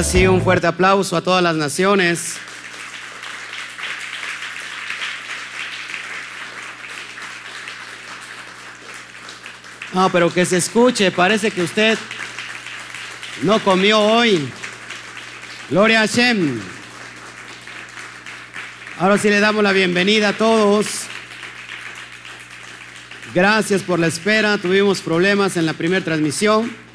Ahora sí, un fuerte aplauso a todas las naciones. No, pero que se escuche, parece que usted no comió hoy. Gloria a Hashem. Ahora sí le damos la bienvenida a todos. Gracias por la espera. Tuvimos problemas en la primera transmisión.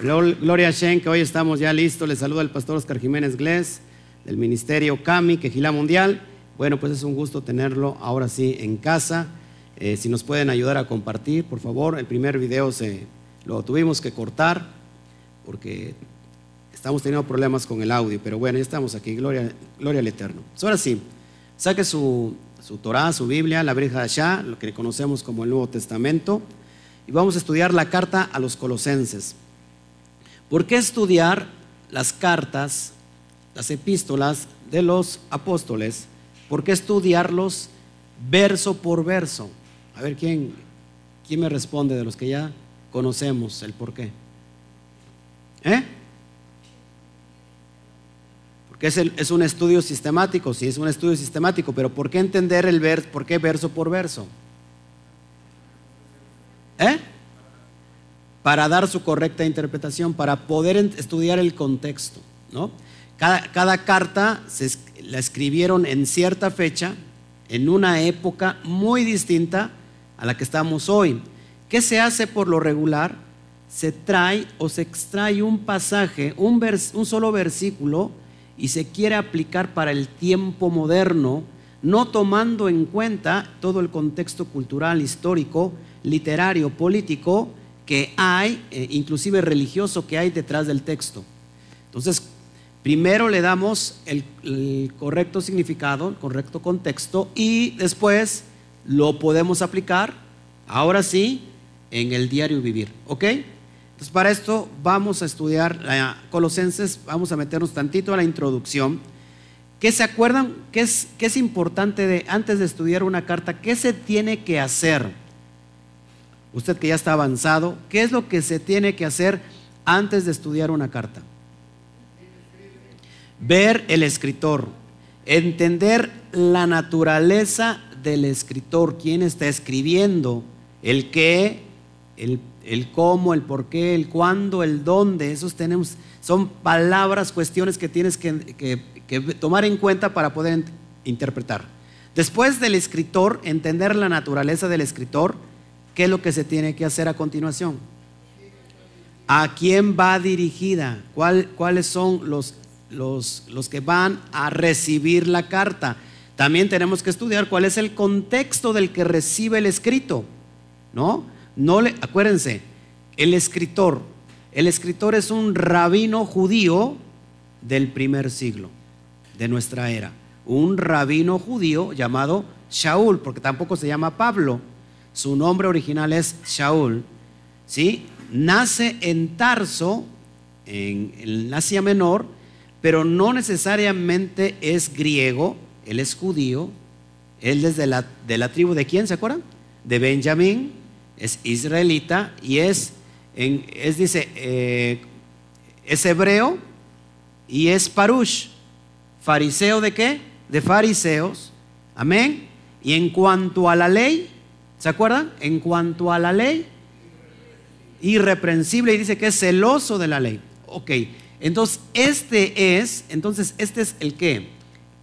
Gloria a Shen, que hoy estamos ya listos. Les saluda el pastor Oscar Jiménez Glés del Ministerio CAMI, Quejilá Mundial. Bueno, pues es un gusto tenerlo ahora sí en casa. Eh, si nos pueden ayudar a compartir, por favor. El primer video se, lo tuvimos que cortar porque estamos teniendo problemas con el audio, pero bueno, ya estamos aquí. Gloria, gloria al Eterno. Pues ahora sí, saque su, su Torah, su Biblia, la Breja de Allá, lo que conocemos como el Nuevo Testamento, y vamos a estudiar la carta a los Colosenses. ¿Por qué estudiar las cartas, las epístolas de los apóstoles? ¿Por qué estudiarlos verso por verso? A ver, ¿quién, quién me responde de los que ya conocemos el por qué? ¿Eh? Porque es, un estudio sistemático, sí, es un estudio sistemático, pero ¿por qué entender el verso, por qué verso por verso? ¿Eh? Para dar su correcta interpretación, para poder estudiar el contexto. ¿no? Cada, carta se, la escribieron en cierta fecha, en una época muy distinta a la que estamos hoy. ¿Qué se hace por lo regular? Se trae o se extrae un pasaje, un, un solo versículo, y se quiere aplicar para el tiempo moderno, no tomando en cuenta todo el contexto cultural, histórico, literario, político, que hay, eh, inclusive religioso, que hay detrás del texto. Entonces, primero le damos el, correcto significado, el correcto contexto, y después lo podemos aplicar, ahora sí, en el diario vivir. ¿Ok? Entonces, para esto vamos a estudiar la Colosenses, vamos a meternos tantito a la introducción. ¿Qué se acuerdan? ¿Qué es, importante antes de estudiar una carta? ¿Qué se tiene que hacer? Usted que ya está avanzado, ¿qué es lo que se tiene que hacer antes de estudiar una carta? Ver el escritor, entender la naturaleza del escritor, quién está escribiendo, el qué, el, cómo, el por qué, el cuándo, el dónde, esos tenemos, son palabras, cuestiones que tienes que, que tomar en cuenta para poder interpretar. Después del escritor, entender la naturaleza del escritor, ¿qué es lo que se tiene que hacer a continuación? ¿A quién va dirigida? ¿Cuáles son los, los, los que van a recibir la carta? También tenemos que estudiar cuál es el contexto del que recibe el escrito. ¿No? No le, acuérdense, el escritor, el escritor es un rabino judío del primer siglo de nuestra era. Un rabino judío llamado Shaul, porque tampoco se llama Pablo su nombre original es Shaul, ¿sí? nace en Tarso, en Asia Menor, pero no necesariamente es griego, él es judío, él es de la, de la tribu de quién, ¿se acuerdan? De Benjamín, es israelita y es, es dice, eh, es hebreo y es parush, fariseo de qué? De fariseos, amén. Y en cuanto a la ley, ¿Se acuerdan? En cuanto a la ley, irreprensible y dice que es celoso de la ley. Ok, entonces este es, entonces este es el que,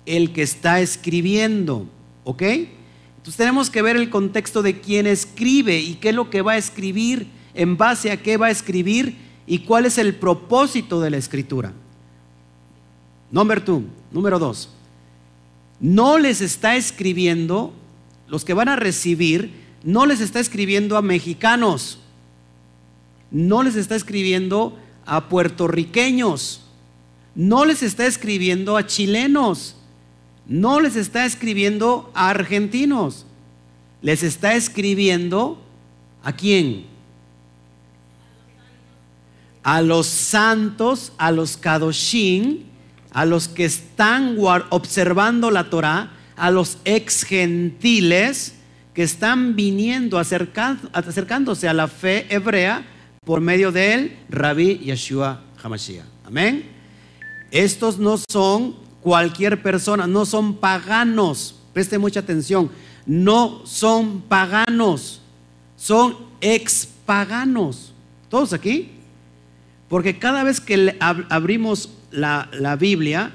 el que está escribiendo, ¿ok? Entonces tenemos que ver el contexto de quién escribe y qué es lo que va a escribir, en base a qué va a escribir y cuál es el propósito de la escritura. Número dos, número dos, no les está escribiendo, los que van a recibir, no les está escribiendo a mexicanos, no les está escribiendo a puertorriqueños, no les está escribiendo a chilenos, no les está escribiendo a argentinos, les está escribiendo a quién? A los santos, a los kadoshim, a los que están observando la Torah, a los ex gentiles, que están viniendo, acercándose a la fe hebrea por medio de él, Rabbi Yeshua Hamashiach. Amén. estos no son cualquier persona, no son paganos. Preste mucha atención, no son paganos, son expaganos. ¿Todos aquí? Porque cada vez que abrimos la Biblia,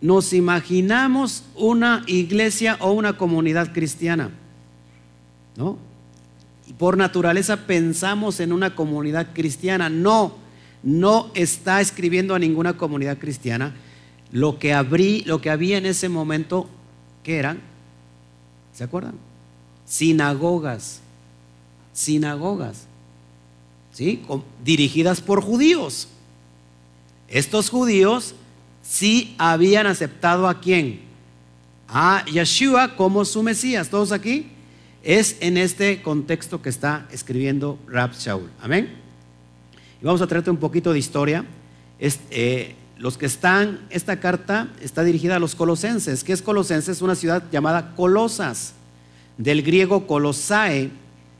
nos imaginamos una iglesia o una comunidad cristiana. ¿No? Y por naturaleza pensamos en una comunidad cristiana. No, no está escribiendo a ninguna comunidad cristiana. Lo que, abrí, lo que había en ese momento, ¿qué eran? ¿Se acuerdan? Sinagogas. Sinagogas. ¿Sí? Dirigidas por judíos. Estos judíos sí habían aceptado a quién? A Yeshua como su Mesías. ¿Todos aquí? Es en este contexto que está escribiendo Rab Shaul. Amén. Y vamos a traerte un poquito de historia. Eh, los que están, esta carta está dirigida a los colosenses. ¿Qué es Colosenses? Una ciudad llamada Colosas, del griego Colosae,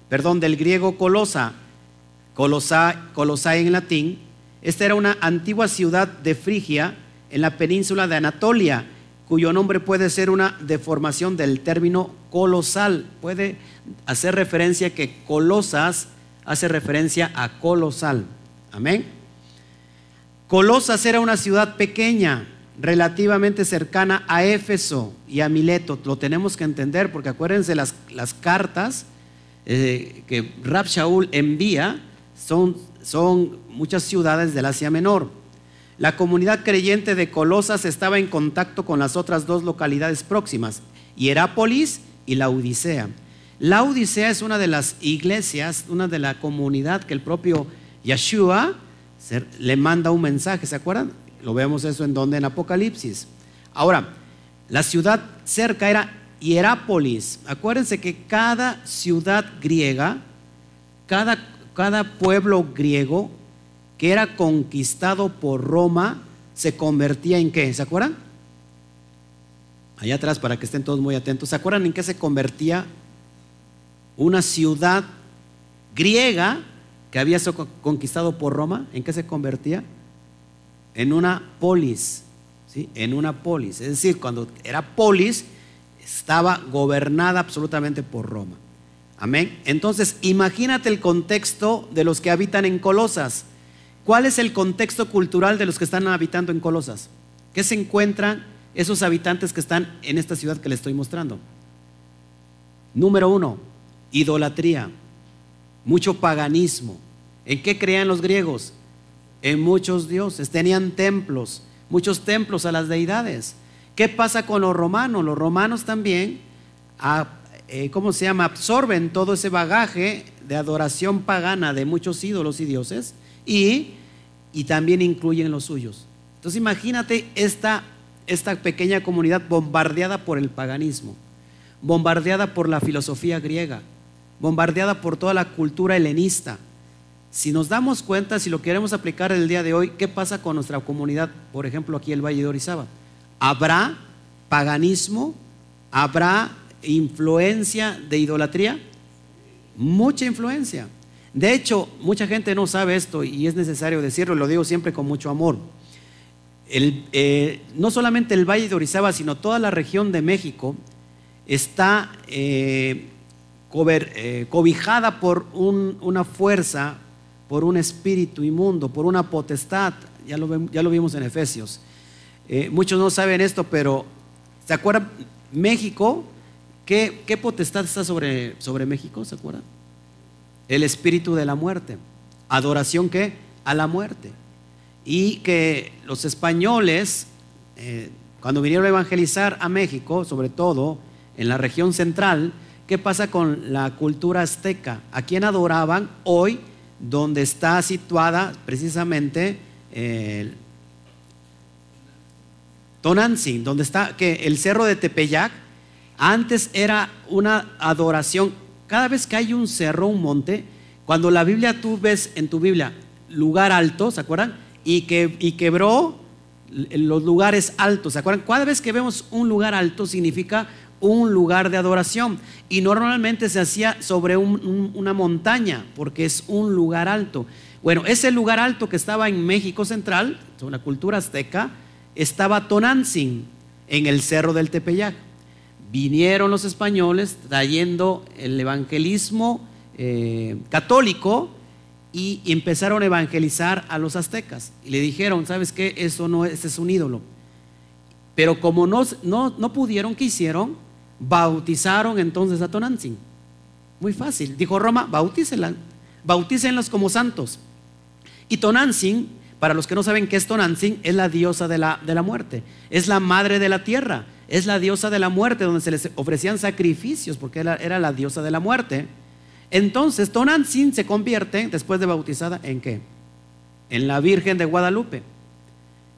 perdón, del griego Colosa, Colosae en latín. Esta era una antigua ciudad de Frigia en la península de Anatolia, cuyo nombre puede ser una deformación del término colosal. Puede hacer referencia que colosas hace referencia a colosal. Amén. Colosas era una ciudad pequeña, relativamente cercana a Éfeso y a Mileto. Lo tenemos que entender porque acuérdense las, las cartas eh, que Rab Shaul envía son, son muchas ciudades del Asia Menor. La comunidad creyente de Colosas estaba en contacto con las otras dos localidades próximas, Hierápolis y la Odisea. La Odisea es una de las iglesias, una de la comunidad que el propio Yeshua le manda un mensaje, ¿se acuerdan? Lo vemos eso en donde en Apocalipsis. Ahora, la ciudad cerca era Hierápolis. Acuérdense que cada ciudad griega, cada, cada pueblo griego que era conquistado por Roma se convertía en qué? ¿Se acuerdan? Allá atrás, para que estén todos muy atentos. ¿Se acuerdan en qué se convertía una ciudad griega que había sido conquistado por Roma? ¿En qué se convertía? En una polis. ¿sí? En una polis. Es decir, cuando era polis, estaba gobernada absolutamente por Roma. Amén. Entonces, imagínate el contexto de los que habitan en Colosas. ¿Cuál es el contexto cultural de los que están habitando en Colosas? ¿Qué se encuentran esos habitantes que están en esta ciudad que les estoy mostrando? Número uno, idolatría, mucho paganismo. ¿En qué creían los griegos? En muchos dioses. Tenían templos, muchos templos a las deidades. ¿Qué pasa con los romanos? Los romanos también, eh, ¿cómo se llama? Absorben todo ese bagaje de adoración pagana de muchos ídolos y dioses y, también incluyen los suyos. Entonces imagínate esta, esta pequeña comunidad bombardeada por el paganismo, bombardeada por la filosofía griega, bombardeada por toda la cultura helenista. Si nos damos cuenta, si lo queremos aplicar el día de hoy, ¿qué pasa con nuestra comunidad, por ejemplo, aquí el Valle de Orizaba? ¿Habrá paganismo? ¿Habrá influencia de idolatría? Mucha influencia. De hecho, mucha gente no sabe esto y es necesario decirlo, lo digo siempre con mucho amor. Eh, no solamente el Valle de Orizaba, sino toda la región de México está eh, eh, cobijada por una fuerza, por un espíritu inmundo, por una potestad. Ya lo, vimos en Efesios. muchos no saben esto, pero ¿se acuerdan? México, ¿qué, qué potestad está sobre, sobre México? ¿Se acuerdan? El espíritu de la muerte. ¿Adoración qué? A la muerte. Y que los españoles, eh, cuando vinieron a evangelizar a México, sobre todo en la región central, ¿qué pasa con la cultura azteca? ¿A quién adoraban hoy, donde está situada precisamente eh, donde está que el cerro de Tepeyac? Antes era una adoración cada vez que hay un cerro, un monte, cuando la Biblia tú ves en tu Biblia lugar alto, ¿se acuerdan? Y, que, y quebró los lugares altos, ¿se acuerdan? Cada vez que vemos un lugar alto significa un lugar de adoración. Y normalmente se hacía sobre una montaña, porque es un lugar alto. Bueno, ese lugar alto que estaba en México Central, la cultura azteca, estaba Tonantzin en el cerro del Tepeyac. Vinieron los españoles trayendo el evangelismo eh, católico y empezaron a evangelizar a los aztecas. Y le dijeron, ¿sabes qué? Eso no, ese es un ídolo. Pero como no, no, no pudieron, ¿qué hicieron? Bautizaron entonces a Tonantzin. Muy fácil. Dijo Roma, bautícenla, bautícenlos como santos. Y Tonantzin, para los que no saben qué es Tonantzin, es la diosa de la, de la muerte. Es la madre de la tierra. Es la diosa de la muerte, donde se les ofrecían sacrificios, porque era, la diosa de la muerte. Entonces, Tonantzin se convierte, después de bautizada, ¿en qué? En la Virgen de Guadalupe.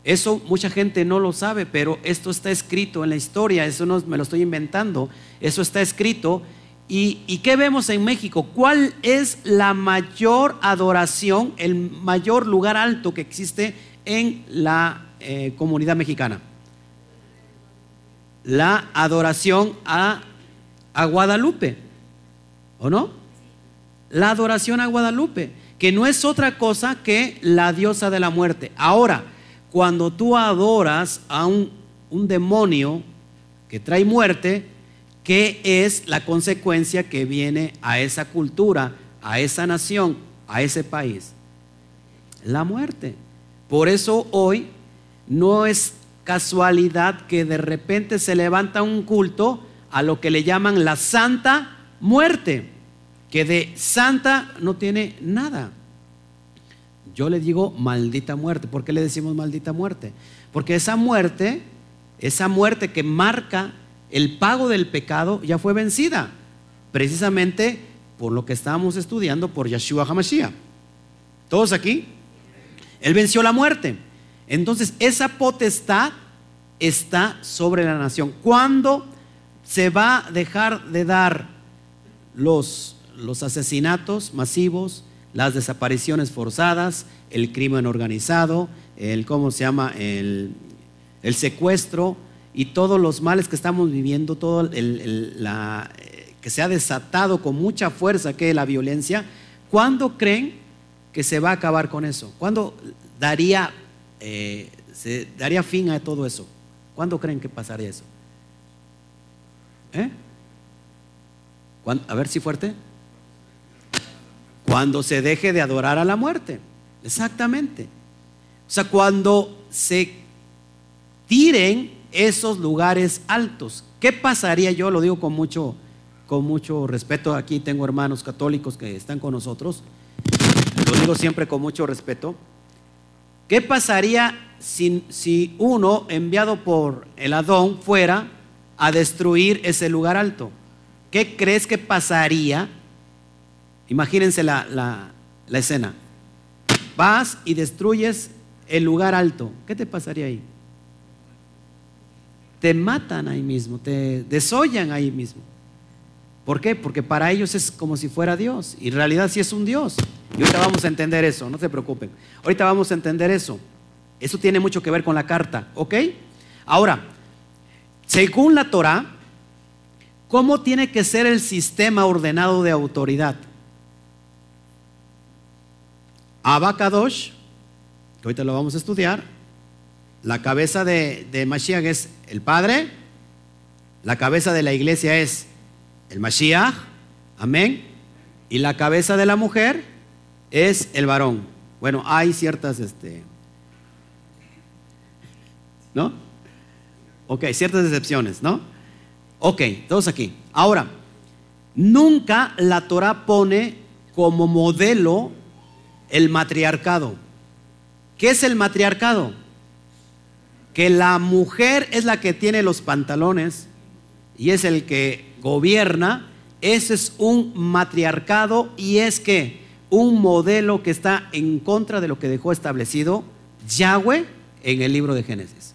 Eso mucha gente no lo sabe, pero esto está escrito en la historia, eso no me lo estoy inventando, eso está escrito. ¿Y, qué vemos en México? ¿Cuál es la mayor adoración, el mayor lugar alto que existe en la eh, comunidad mexicana? La adoración a, a Guadalupe, ¿o no? La adoración a Guadalupe, que no es otra cosa que la diosa de la muerte. Ahora, cuando tú adoras a un, demonio que trae muerte, ¿qué es la consecuencia que viene a esa cultura, a esa nación, a ese país? La muerte. Por eso hoy no es casualidad que de repente se levanta un culto a lo que le llaman la santa muerte, que de santa no tiene nada. Yo le digo maldita muerte. ¿Por qué le decimos maldita muerte? Porque esa muerte, esa muerte que marca el pago del pecado, ya fue vencida. Precisamente por lo que estábamos estudiando por Yeshua HaMashiach. ¿Todos aquí? Él venció la muerte. Entonces, esa potestad está sobre la nación. ¿Cuándo se va a dejar de dar los, asesinatos masivos, las desapariciones forzadas, el crimen organizado, el, ¿cómo se llama? El, secuestro y todos los males que estamos viviendo, todo la, eh, que se ha desatado con mucha fuerza que la violencia, ¿cuándo creen que se va a acabar con eso? ¿Cuándo daría, eh, se daría fin a todo eso? ¿Cuándo creen que pasaría eso? ¿Eh? A ver si fuerte cuando se deje de adorar a la muerte. Exactamente. O sea, cuando se tiren esos lugares altos. ¿Qué pasaría? Yo lo digo con mucho, con mucho respeto. Aquí tengo hermanos católicos que están con nosotros. Lo digo siempre con mucho respeto. ¿Qué pasaría si, si uno enviado por el Adón fuera a destruir ese lugar alto? ¿Qué crees que pasaría Imagínense la, escena. Vas y destruyes el lugar alto. ¿Qué te pasaría ahí? Te matan ahí mismo, te desollan ahí mismo. ¿Por qué? Porque para ellos es como si fuera Dios. Y en realidad sí es un Dios. Y ahorita vamos a entender eso, no se preocupen. Ahorita vamos a entender eso. Eso tiene mucho que ver con la carta, ¿ok? Ahora, según la Torah, ¿cómo tiene que ser el sistema ordenado de autoridad? Abacadosh, que ahorita lo vamos a estudiar, la cabeza de, de Mashiach es el Padre, la cabeza de la iglesia es el Mashiach, amén, y la cabeza de la mujer es el varón. Bueno, hay ciertas, este, ¿no? Ok, ciertas excepciones, ¿no? Ok, todos aquí. Ahora, nunca la Torah pone como modelo el matriarcado. ¿Qué es el matriarcado? Que la mujer es la que tiene los pantalones y es el que gobierna. Ese es un matriarcado y es que un modelo que está en contra de lo que dejó establecido Yahweh en el libro de Génesis.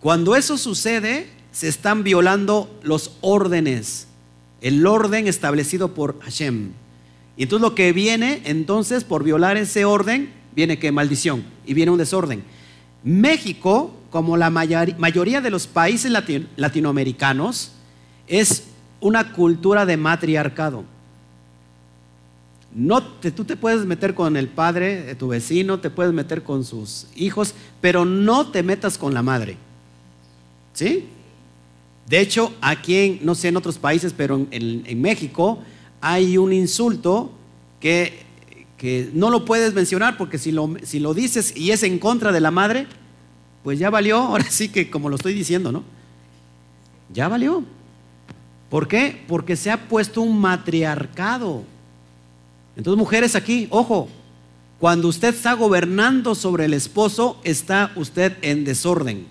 Cuando eso sucede, se están violando los órdenes, el orden establecido por Hashem. Y entonces lo que viene, entonces, por violar ese orden, viene que maldición y viene un desorden. México, como la mayoría de los países latinoamericanos, es una cultura de matriarcado. No tú te puedes meter con el padre de tu vecino, te puedes meter con sus hijos, pero no te metas con la madre. ¿Sí? De hecho, aquí, en, no sé en otros países, pero en, México hay un insulto que, que, no lo puedes mencionar porque si lo, si lo dices y es en contra de la madre, pues ya valió, ahora sí que como lo estoy diciendo, ¿no? Ya valió. ¿Por qué? Porque se ha puesto un matriarcado. Entonces, mujeres aquí, ojo, cuando usted está gobernando sobre el esposo, está usted en desorden.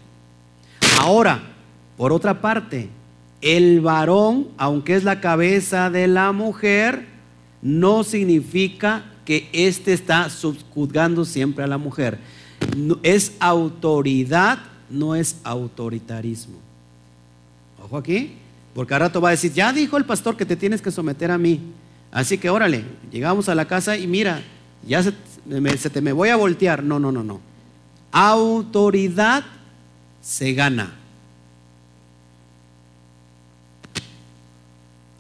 Ahora, por otra parte, el varón, aunque es la cabeza de la mujer, no significa que éste está subjugando siempre a la mujer. es autoridad, no es autoritarismo. Ojo aquí, porque al rato va a decir, ya dijo el pastor que te tienes que someter a mí. Así que órale, llegamos a la casa y mira, ya se, me, te me voy a voltear. No, no, no, no. Autoridad se gana.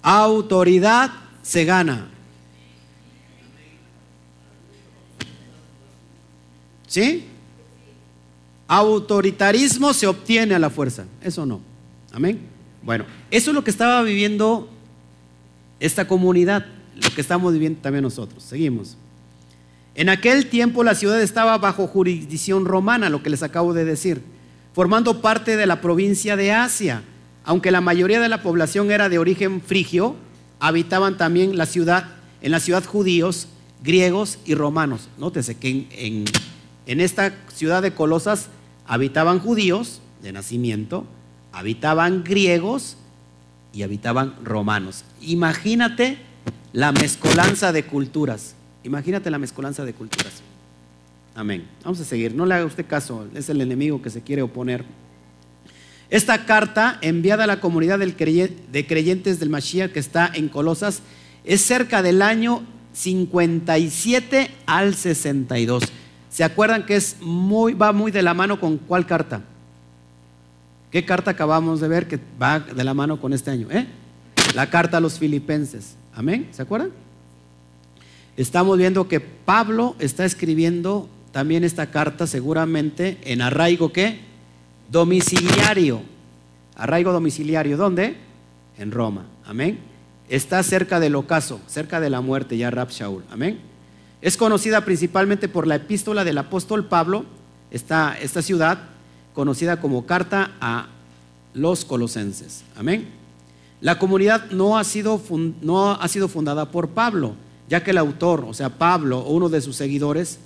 Autoridad se gana. ¿Sí? Autoritarismo se obtiene a la fuerza. Eso no. Amén. Bueno, eso es lo que estaba viviendo esta comunidad lo que estamos viviendo también nosotros. Seguimos. En aquel tiempo la ciudad estaba bajo jurisdicción romana, lo que les acabo de decir, formando parte de la provincia de Asia. Aunque la mayoría de la población era de origen frigio, habitaban también la ciudad, en la ciudad judíos, griegos y romanos. Nótese que en, en esta ciudad de Colosas habitaban judíos de nacimiento, habitaban griegos y habitaban romanos. Imagínate la mezcolanza de culturas. Imagínate la mezcolanza de culturas. Amén. Vamos a seguir. No le haga usted caso, es el enemigo que se quiere oponer. Esta carta enviada a la comunidad de creyentes del Mashiach que está en Colosas es cerca del año 57 al 62. ¿Se acuerdan que es muy, va muy de la mano con cuál carta? ¿Qué carta acabamos de ver que va de la mano con este año? ¿Eh? La carta a los filipenses. Amén, ¿se acuerdan? Estamos viendo que Pablo está escribiendo también esta carta seguramente en arraigo qué? Domiciliario. Arraigo domiciliario, ¿dónde? En Roma. Amén. Está cerca del ocaso, cerca de la muerte ya Rab Shaul. Amén. Es conocida principalmente por la epístola del apóstol Pablo, esta, esta ciudad, conocida como carta a los colosenses. Amén. La comunidad no ha, sido no ha sido fundada por Pablo, ya que el autor, o sea, Pablo o uno de sus seguidores,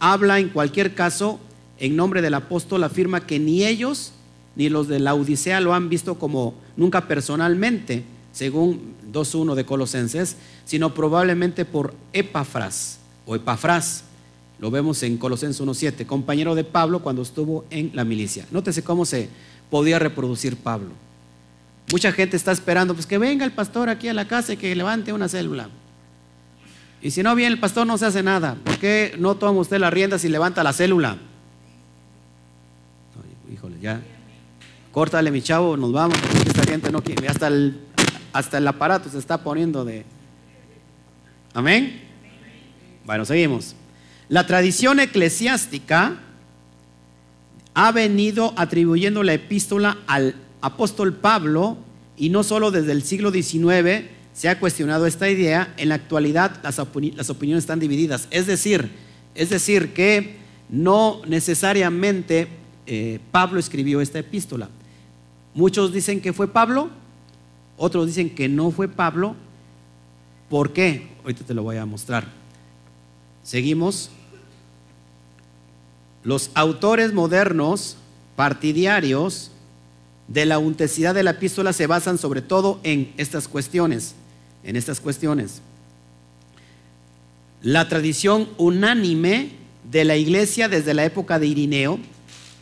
habla en cualquier caso en nombre del apóstol, afirma que ni ellos ni los de la Odisea lo han visto como nunca personalmente, según 2.1 de Colosenses, sino probablemente por Epafras o Epafras. Lo vemos en Colosenses 1.7, compañero de Pablo cuando estuvo en la milicia. Nótese cómo se podía reproducir Pablo. Mucha gente está esperando, pues que venga el pastor aquí a la casa y que levante una célula. Y si no viene el pastor no se hace nada. ¿Por qué no toma usted las riendas y levanta la célula? híjole, ya. Córtale mi chavo, nos vamos. Esta gente no quiere. Hasta el, hasta el aparato se está poniendo de... Amén. Bueno, seguimos. La tradición eclesiástica ha venido atribuyendo la epístola al apóstol Pablo, y no solo desde el siglo XIX se ha cuestionado esta idea, en la actualidad las, opiniones están divididas. Es decir, es decir, que no necesariamente eh, Pablo escribió esta epístola. Muchos dicen que fue Pablo, otros dicen que no fue Pablo. ¿Por qué? Ahorita te lo voy a mostrar. Seguimos. Los autores modernos, partidarios, de la autenticidad de la epístola se basan sobre todo en estas cuestiones, en estas cuestiones. La tradición unánime de la iglesia desde la época de Irineo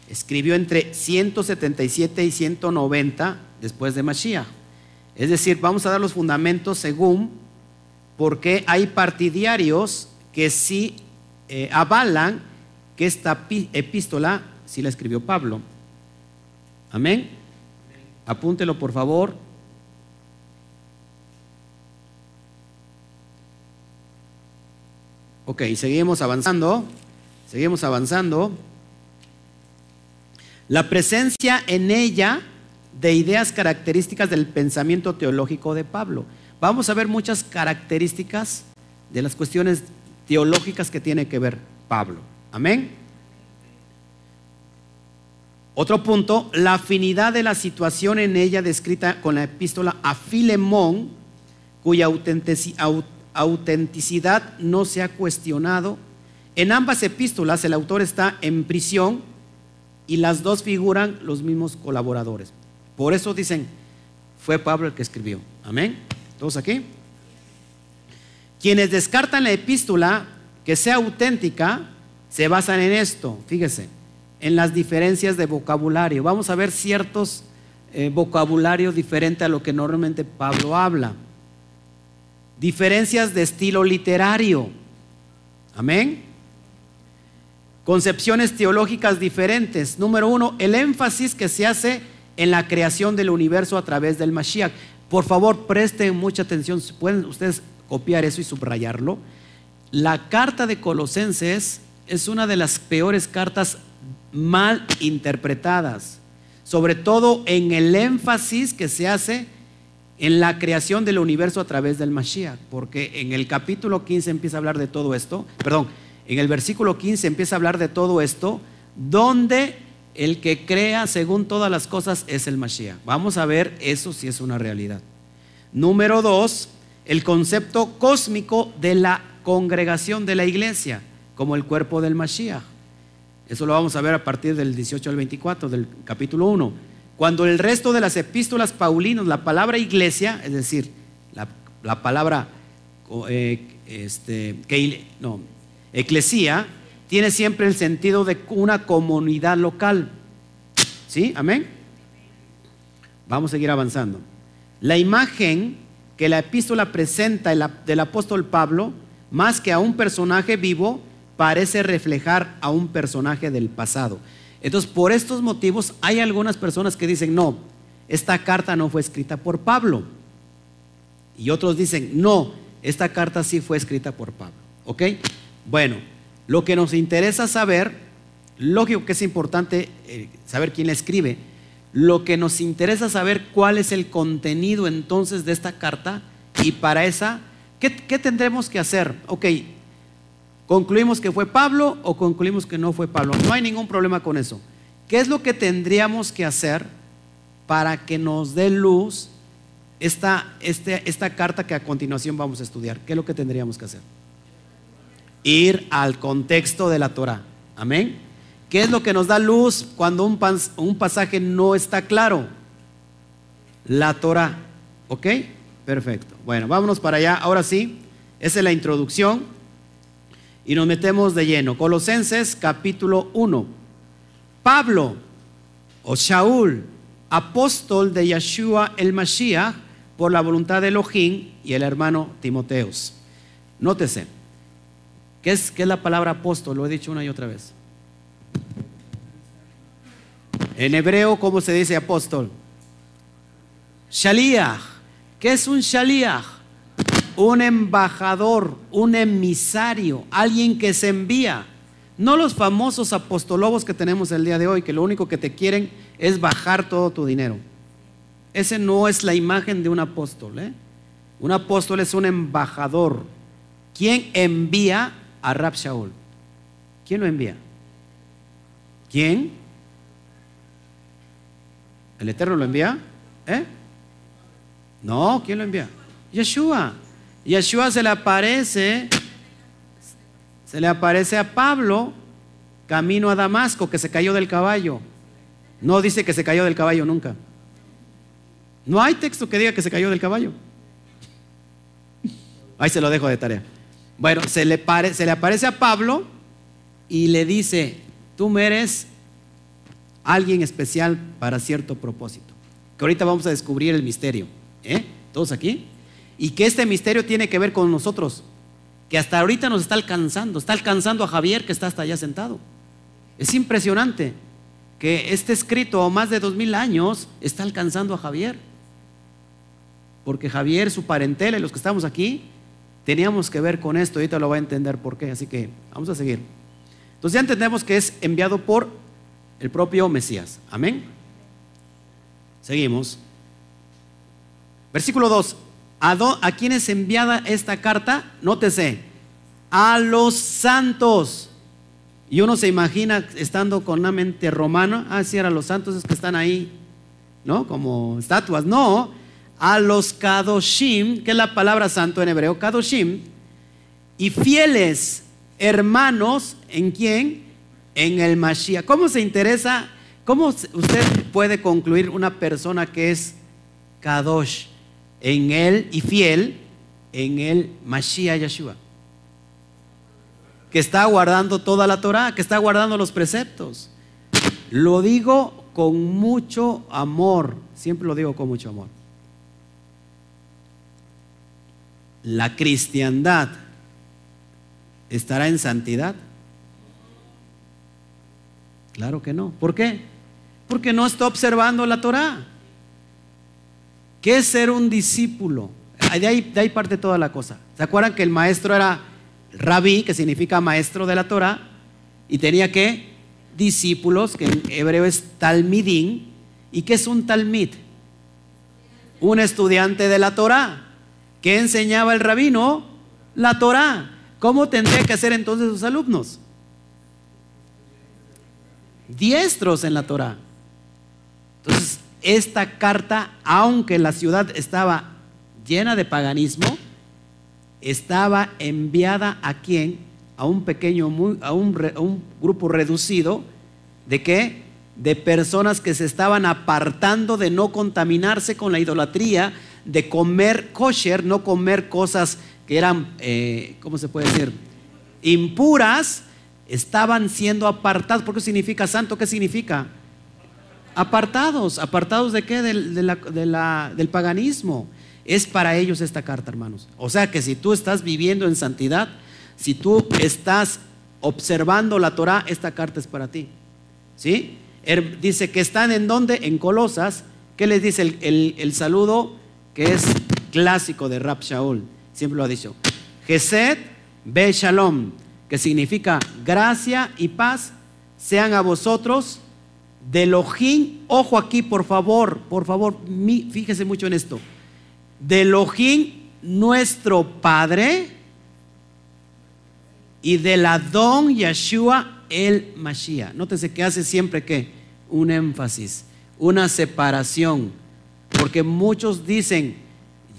escribió entre 177 y 190 después de Mashiach. Es decir, vamos a dar los fundamentos según porque hay partidarios que sí eh, avalan que esta epístola sí la escribió Pablo. Amén. Apúntelo por favor. Ok, seguimos avanzando. Seguimos avanzando. La presencia en ella de ideas características del pensamiento teológico de Pablo. Vamos a ver muchas características de las cuestiones teológicas que tiene que ver Pablo. Amén. Otro punto, la afinidad de la situación en ella descrita con la epístola a Filemón, cuya autenticidad no se ha cuestionado. En ambas epístolas el autor está en prisión y las dos figuran los mismos colaboradores. Por eso dicen, fue Pablo el que escribió. Amén. ¿Todos aquí? Quienes descartan la epístola que sea auténtica, se basan en esto, fíjese, en las diferencias de vocabulario. Vamos a ver ciertos eh, vocabularios diferentes a lo que normalmente Pablo habla. Diferencias de estilo literario. Amén. Concepciones teológicas diferentes. Número uno, el énfasis que se hace en la creación del universo a través del Mashiach. Por favor, presten mucha atención. Pueden ustedes copiar eso y subrayarlo. La carta de Colosenses es una de las peores cartas mal interpretadas, sobre todo en el énfasis que se hace en la creación del universo a través del Mashiach, porque en el capítulo 15 empieza a hablar de todo esto, perdón, en el versículo 15 empieza a hablar de todo esto, donde el que crea según todas las cosas es el Mashiach. Vamos a ver eso si es una realidad. Número dos, el concepto cósmico de la congregación de la iglesia, como el cuerpo del Mashiach. Eso lo vamos a ver a partir del 18 al 24 del capítulo 1. Cuando el resto de las epístolas paulinos, la palabra iglesia, es decir, la, palabra eh, este, no, tiene siempre el sentido de una comunidad local. ¿Sí? Amén. Vamos a seguir avanzando. La imagen que la epístola presenta del apóstol Pablo, más que a un personaje vivo, parece reflejar a un personaje del pasado. Entonces, por estos motivos, hay algunas personas que dicen, no, esta carta no fue escrita por Pablo. Y otros dicen, no, esta carta sí fue escrita por Pablo. ¿Ok? Bueno, lo que nos interesa saber, lógico que es importante eh, saber quién la escribe, lo que nos interesa saber cuál es el contenido entonces de esta carta y para esa, ¿qué, tendremos que hacer? Ok, ¿concluimos que fue Pablo o concluimos que no fue Pablo? No hay ningún problema con eso. ¿Qué es lo que tendríamos que hacer para que nos dé luz esta, este, esta carta que a continuación vamos a estudiar? ¿Qué es lo que tendríamos que hacer? ir al contexto de la Torah. Amén. ¿Qué es lo que nos da luz cuando un, un pasaje no está claro? La Torah. ¿Ok? Perfecto. Bueno, vámonos para allá. Ahora sí, esa es la introducción. Y nos metemos de lleno. Colosenses capítulo 1. Pablo o Shaul, apóstol de Yeshua el Mashiach, por la voluntad de Elohim y el hermano Timoteos. Nótese. ¿Qué es, es la palabra apóstol? Lo he dicho una y otra vez. En hebreo, ¿cómo se dice apóstol? Shaliach. ¿Qué es un shaliach? Un embajador, un emisario, alguien que se envía. No los famosos apostolobos que tenemos el día de hoy, que lo único que te quieren es bajar todo tu dinero. Ese no es la imagen de un apóstol. ¿eh? Un apóstol es un embajador. ¿Quién envía a Rab Shaul. ¿Quién lo envía? ¿Quién? ¿El Eterno lo envía? ¿Eh? No, ¿quién lo envía? Yeshua. Yeshua se le aparece, se le aparece a Pablo camino a Damasco, que se cayó del caballo. No dice que se cayó del caballo nunca. No hay texto que diga que se cayó del caballo. Ahí se lo dejo de tarea. Bueno, se le, se le aparece a Pablo y le dice, tú eres alguien especial para cierto propósito. Que ahorita vamos a descubrir el misterio. ¿eh? ¿Todos aquí? Y que este misterio tiene que ver con nosotros. Que hasta ahorita nos está alcanzando. Está alcanzando a Javier que está hasta allá sentado. Es impresionante que este escrito más de dos mil años está alcanzando a Javier. Porque Javier, su parentela y los que estamos aquí, teníamos que ver con esto, ahorita lo va a entender por qué, así que vamos a seguir. Entonces ya entendemos que es enviado por el propio Mesías. Amén. Seguimos. Versículo 2. ¿A, ¿A quién es enviada esta carta? Nótese. A los santos. Y uno se imagina estando con una mente romana, ah, sí, a los santos es que están ahí, ¿no? Como estatuas. No, a los kadoshim, que es la palabra santo en hebreo, kadoshim, y fieles hermanos, ¿en quién? En el Mashiach. ¿Cómo se interesa? ¿Cómo usted puede concluir una persona que es kadosh en él y fiel en el Mashiach Yeshua? Que está guardando toda la Torah, que está guardando los preceptos. Lo digo con mucho amor, siempre lo digo con mucho amor. la cristiandad estará en santidad? Claro que no. ¿Por qué? Porque no está observando la Torah. ¿Qué es ser un discípulo? De ahí, de ahí parte toda la cosa. ¿Se acuerdan que el maestro era rabí, que significa maestro de la Torah? Y tenía que discípulos, que en hebreo es talmidín. ¿Y qué es un talmid? Un estudiante de la Torah. ¿Qué enseñaba el rabino? La Torah. ¿Cómo tendría que hacer entonces sus alumnos? Diestros en la Torah. Esta carta, aunque la ciudad estaba llena de paganismo, estaba enviada a quién? A un pequeño, a un, a un grupo reducido de qué? De personas que se estaban apartando de no contaminarse con la idolatría, de comer kosher, no comer cosas que eran, eh, ¿cómo se puede decir? Impuras, estaban siendo apartados. ¿Por qué significa santo? ¿Qué significa? Apartados. ¿Apartados de qué? del paganismo. Es para ellos esta carta, hermanos. O sea que si tú estás viviendo en santidad, si tú estás observando la Torah, esta carta es para ti. ¿Sí? Dice que están en donde? En Colosas. ¿Qué les dice el, el saludo? que es clásico de Rab Shaul, siempre lo ha dicho. Gesed Be Shalom, que significa gracia y paz, sean a vosotros de Elohim, ojo aquí por favor, por favor, fíjese mucho en esto, de Elohim nuestro Padre y del Adón Yeshua el Mashiach. Nótese que hace siempre que un énfasis, una separación porque muchos dicen,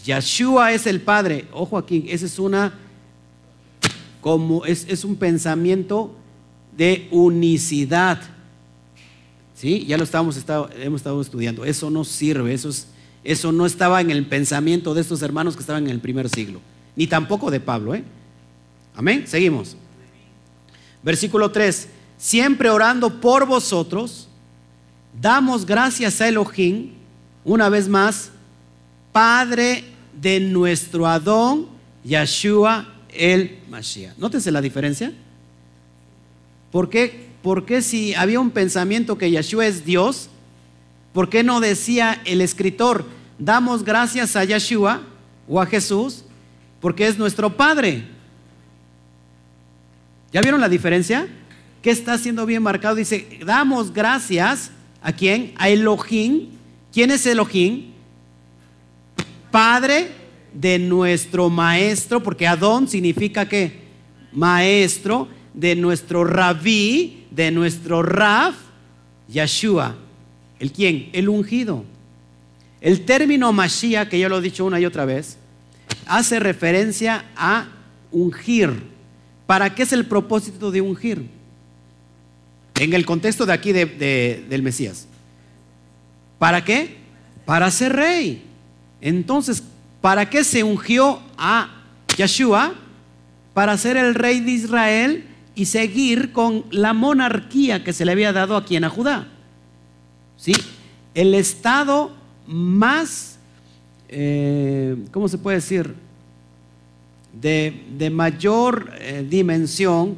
Yeshua es el Padre. Ojo aquí, ese es una como es, un pensamiento de unicidad. ¿Sí? Ya lo estamos, hemos estado estudiando. Eso no sirve, eso, eso no estaba en el pensamiento de estos hermanos que estaban en el primer siglo, ni tampoco de Pablo. ¿eh? Amén. Seguimos. Versículo 3. Siempre orando por vosotros, damos gracias a Elohim una vez más, Padre de nuestro Adón, Yeshua el Mashiach. Nótese la diferencia. ¿Por qué? Porque si había un pensamiento que Yeshua es Dios, ¿por qué no decía el escritor, damos gracias a Yeshua o a Jesús, porque es nuestro Padre? ¿Ya vieron la diferencia? ¿Qué está siendo bien marcado? Dice, damos gracias a quién? A Elohim, ¿Quién es Elohim? Padre de nuestro maestro, porque Adón significa que maestro de nuestro rabí, de nuestro raf, Yeshua. ¿El quién? El ungido. El término Mashiach, que yo lo he dicho una y otra vez, hace referencia a ungir. ¿Para qué es el propósito de ungir? En el contexto de aquí del Mesías. ¿Para qué? Para ser rey. Entonces, ¿para qué se ungió a Yeshua? Para ser el rey de Israel y seguir con la monarquía que se le había dado aquí en Judá. ¿Sí? El estado más, eh, ¿cómo se puede decir? De, mayor eh, dimensión,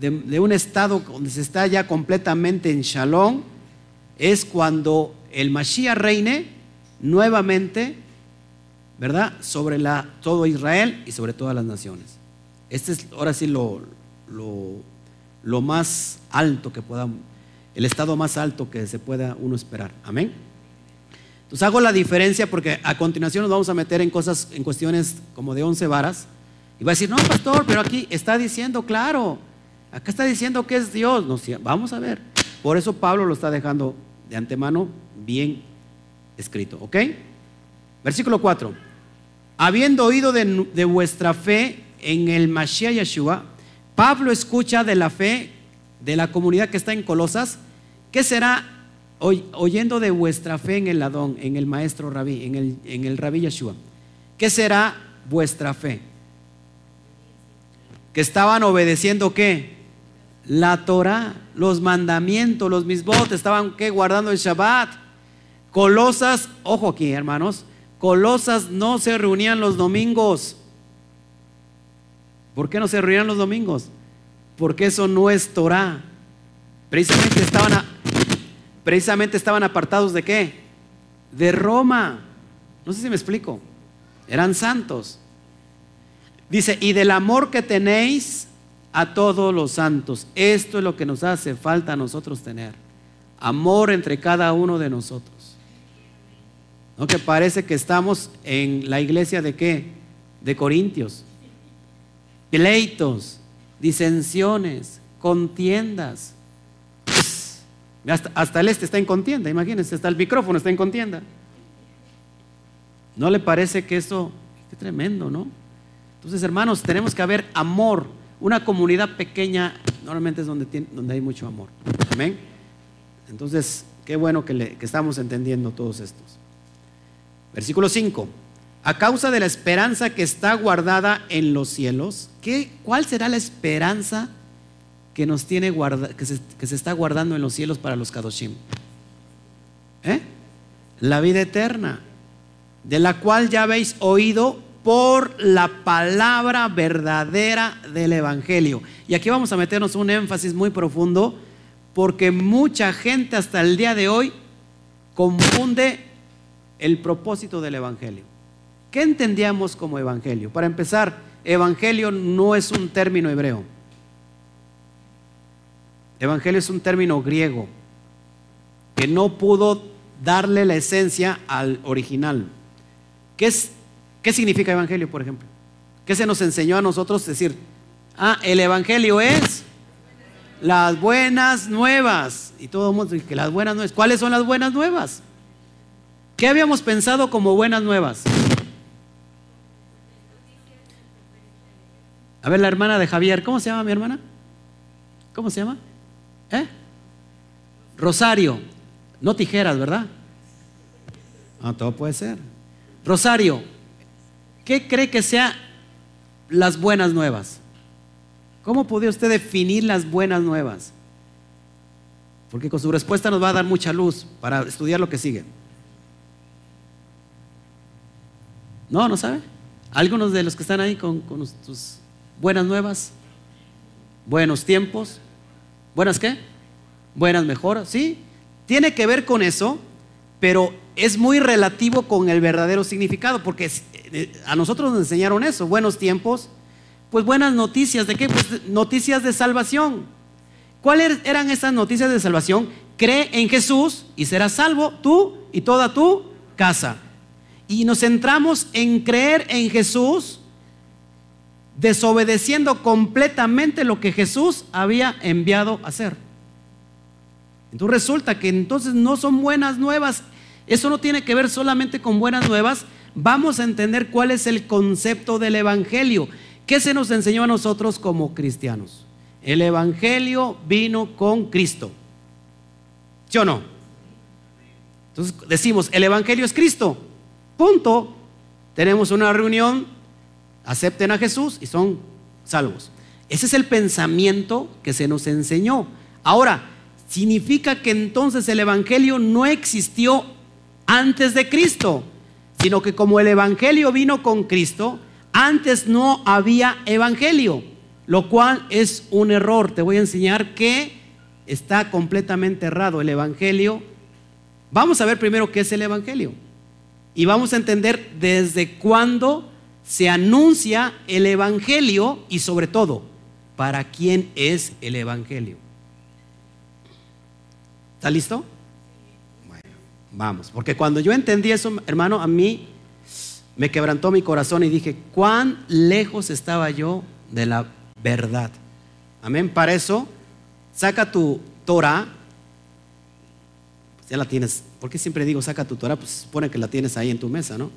de, de, un estado donde se está ya completamente en shalom, es cuando el Mashiach reine nuevamente ¿verdad? Sobre la, todo Israel y sobre todas las naciones. Este es ahora sí lo, lo, más alto que podamos, el estado más alto que se pueda uno esperar. Amén. Entonces hago la diferencia porque a continuación nos vamos a meter en cosas, en cuestiones como de once varas. Y va a decir, no, pastor, pero aquí está diciendo, claro, acá está diciendo que es Dios. No, vamos a ver. Por eso Pablo lo está dejando de antemano bien escrito. ¿Ok? Versículo 4. Habiendo oído de, vuestra fe en el Mashiach Yeshua, Pablo escucha de la fe de la comunidad que está en Colosas, ¿qué será oyendo de vuestra fe en el Adón, en el maestro Rabí, en el, en el Rabí Yeshua? ¿Qué será vuestra fe? Que estaban obedeciendo qué? La Torah, los mandamientos, los misbot, estaban ¿qué? guardando el Shabbat. Colosas, ojo aquí hermanos, Colosas no se reunían los domingos. ¿Por qué no se reunían los domingos? Porque eso no es Torah. Precisamente estaban, precisamente estaban apartados de qué? De Roma. No sé si me explico. Eran santos. Dice, y del amor que tenéis a todos los santos. Esto es lo que nos hace falta a nosotros tener. Amor entre cada uno de nosotros. ¿No que parece que estamos en la iglesia de qué? De Corintios. Pleitos, disensiones, contiendas. Hasta, el este está en contienda, imagínense, hasta el micrófono está en contienda. ¿No le parece que eso, qué tremendo, ¿no? Entonces, hermanos, tenemos que haber amor. Una comunidad pequeña normalmente es donde, donde hay mucho amor. Amén. Entonces, qué bueno que, que estamos entendiendo todos estos. Versículo 5. A causa de la esperanza que está guardada en los cielos, ¿qué, ¿cuál será la esperanza que nos tiene guarda, que, se, está guardando en los cielos para los Kadoshim? ¿Eh? La vida eterna, de la cual ya habéis oído por la palabra verdadera del Evangelio. Y aquí vamos a meternos un énfasis muy profundo, porque mucha gente hasta el día de hoy confunde el propósito del Evangelio. ¿Qué entendíamos como Evangelio? Para empezar, Evangelio no es un término hebreo. Evangelio es un término griego que no pudo darle la esencia al original. ¿Qué, es, ¿Qué significa Evangelio, por ejemplo? ¿Qué se nos enseñó a nosotros decir? Ah, el Evangelio es las buenas nuevas. Y todo el mundo dice que las buenas nuevas. ¿Cuáles son las buenas nuevas? ¿Qué habíamos pensado como buenas nuevas? A ver, la hermana de Javier, ¿cómo se llama mi hermana? ¿Cómo se llama? ¿Eh? Rosario. No tijeras, ¿verdad? No, todo puede ser. Rosario, ¿qué cree que sea las buenas nuevas? ¿Cómo puede usted definir las buenas nuevas? Porque con su respuesta nos va a dar mucha luz para estudiar lo que sigue. No, no sabe. Algunos de los que están ahí con, con tus buenas nuevas, buenos tiempos, buenas qué? Buenas mejoras, sí. Tiene que ver con eso, pero es muy relativo con el verdadero significado, porque eh, a nosotros nos enseñaron eso, buenos tiempos, pues buenas noticias, ¿de qué? Pues noticias de salvación. ¿Cuáles eran esas noticias de salvación? Cree en Jesús y serás salvo tú y toda tu casa y nos centramos en creer en Jesús, desobedeciendo completamente lo que Jesús había enviado a hacer. Entonces resulta que entonces no son buenas nuevas. Eso no tiene que ver solamente con buenas nuevas. Vamos a entender cuál es el concepto del Evangelio. ¿Qué se nos enseñó a nosotros como cristianos? El Evangelio vino con Cristo. ¿Sí o no? Entonces decimos, el Evangelio es Cristo. Punto. Tenemos una reunión, acepten a Jesús y son salvos. Ese es el pensamiento que se nos enseñó. Ahora, significa que entonces el Evangelio no existió antes de Cristo, sino que como el Evangelio vino con Cristo, antes no había Evangelio, lo cual es un error. Te voy a enseñar que está completamente errado el Evangelio. Vamos a ver primero qué es el Evangelio. y vamos a entender desde cuándo se anuncia el Evangelio y sobre todo, para quién es el Evangelio. ¿Está listo? Bueno, vamos, porque cuando yo entendí eso, hermano, a mí me quebrantó mi corazón y dije, ¿cuán lejos estaba yo de la verdad? Amén, para eso, saca tu Torah, ya la tienes ¿Por qué siempre digo saca tu Torah? Pues supone que la tienes ahí en tu mesa, ¿no?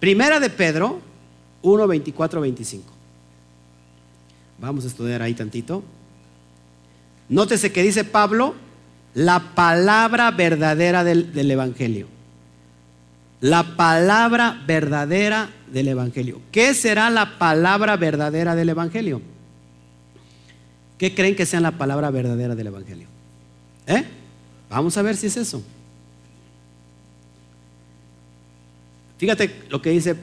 Primera de Pedro 1, 24, 25. Vamos a estudiar ahí tantito. Nótese que dice Pablo la palabra verdadera del, Evangelio. La palabra verdadera del Evangelio. ¿Qué será la palabra verdadera del Evangelio? ¿Qué creen que sea la palabra verdadera del Evangelio? ¿Eh? Vamos a ver si es eso. Fíjate lo que dice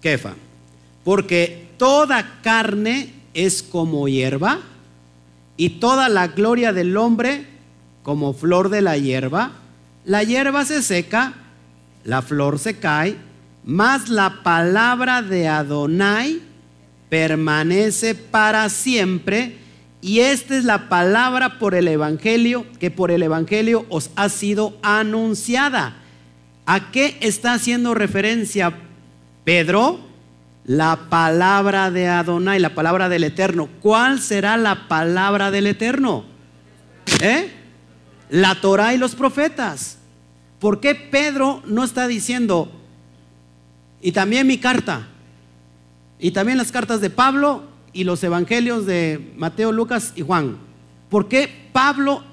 Kefa. Porque toda carne es como hierba y toda la gloria del hombre como flor de la hierba. La hierba se seca, la flor se cae, mas la palabra de Adonai permanece para siempre. Y esta es la palabra por el Evangelio, que por el Evangelio os ha sido anunciada ¿A qué está haciendo referencia Pedro? La palabra de Adonai, la palabra del Eterno. ¿Cuál será la palabra del Eterno? ¿Eh? La Torah y los profetas. ¿Por qué Pedro no está diciendo, y también mi carta, y también las cartas de Pablo y los evangelios de Mateo, Lucas y Juan? ¿Por qué Pablo,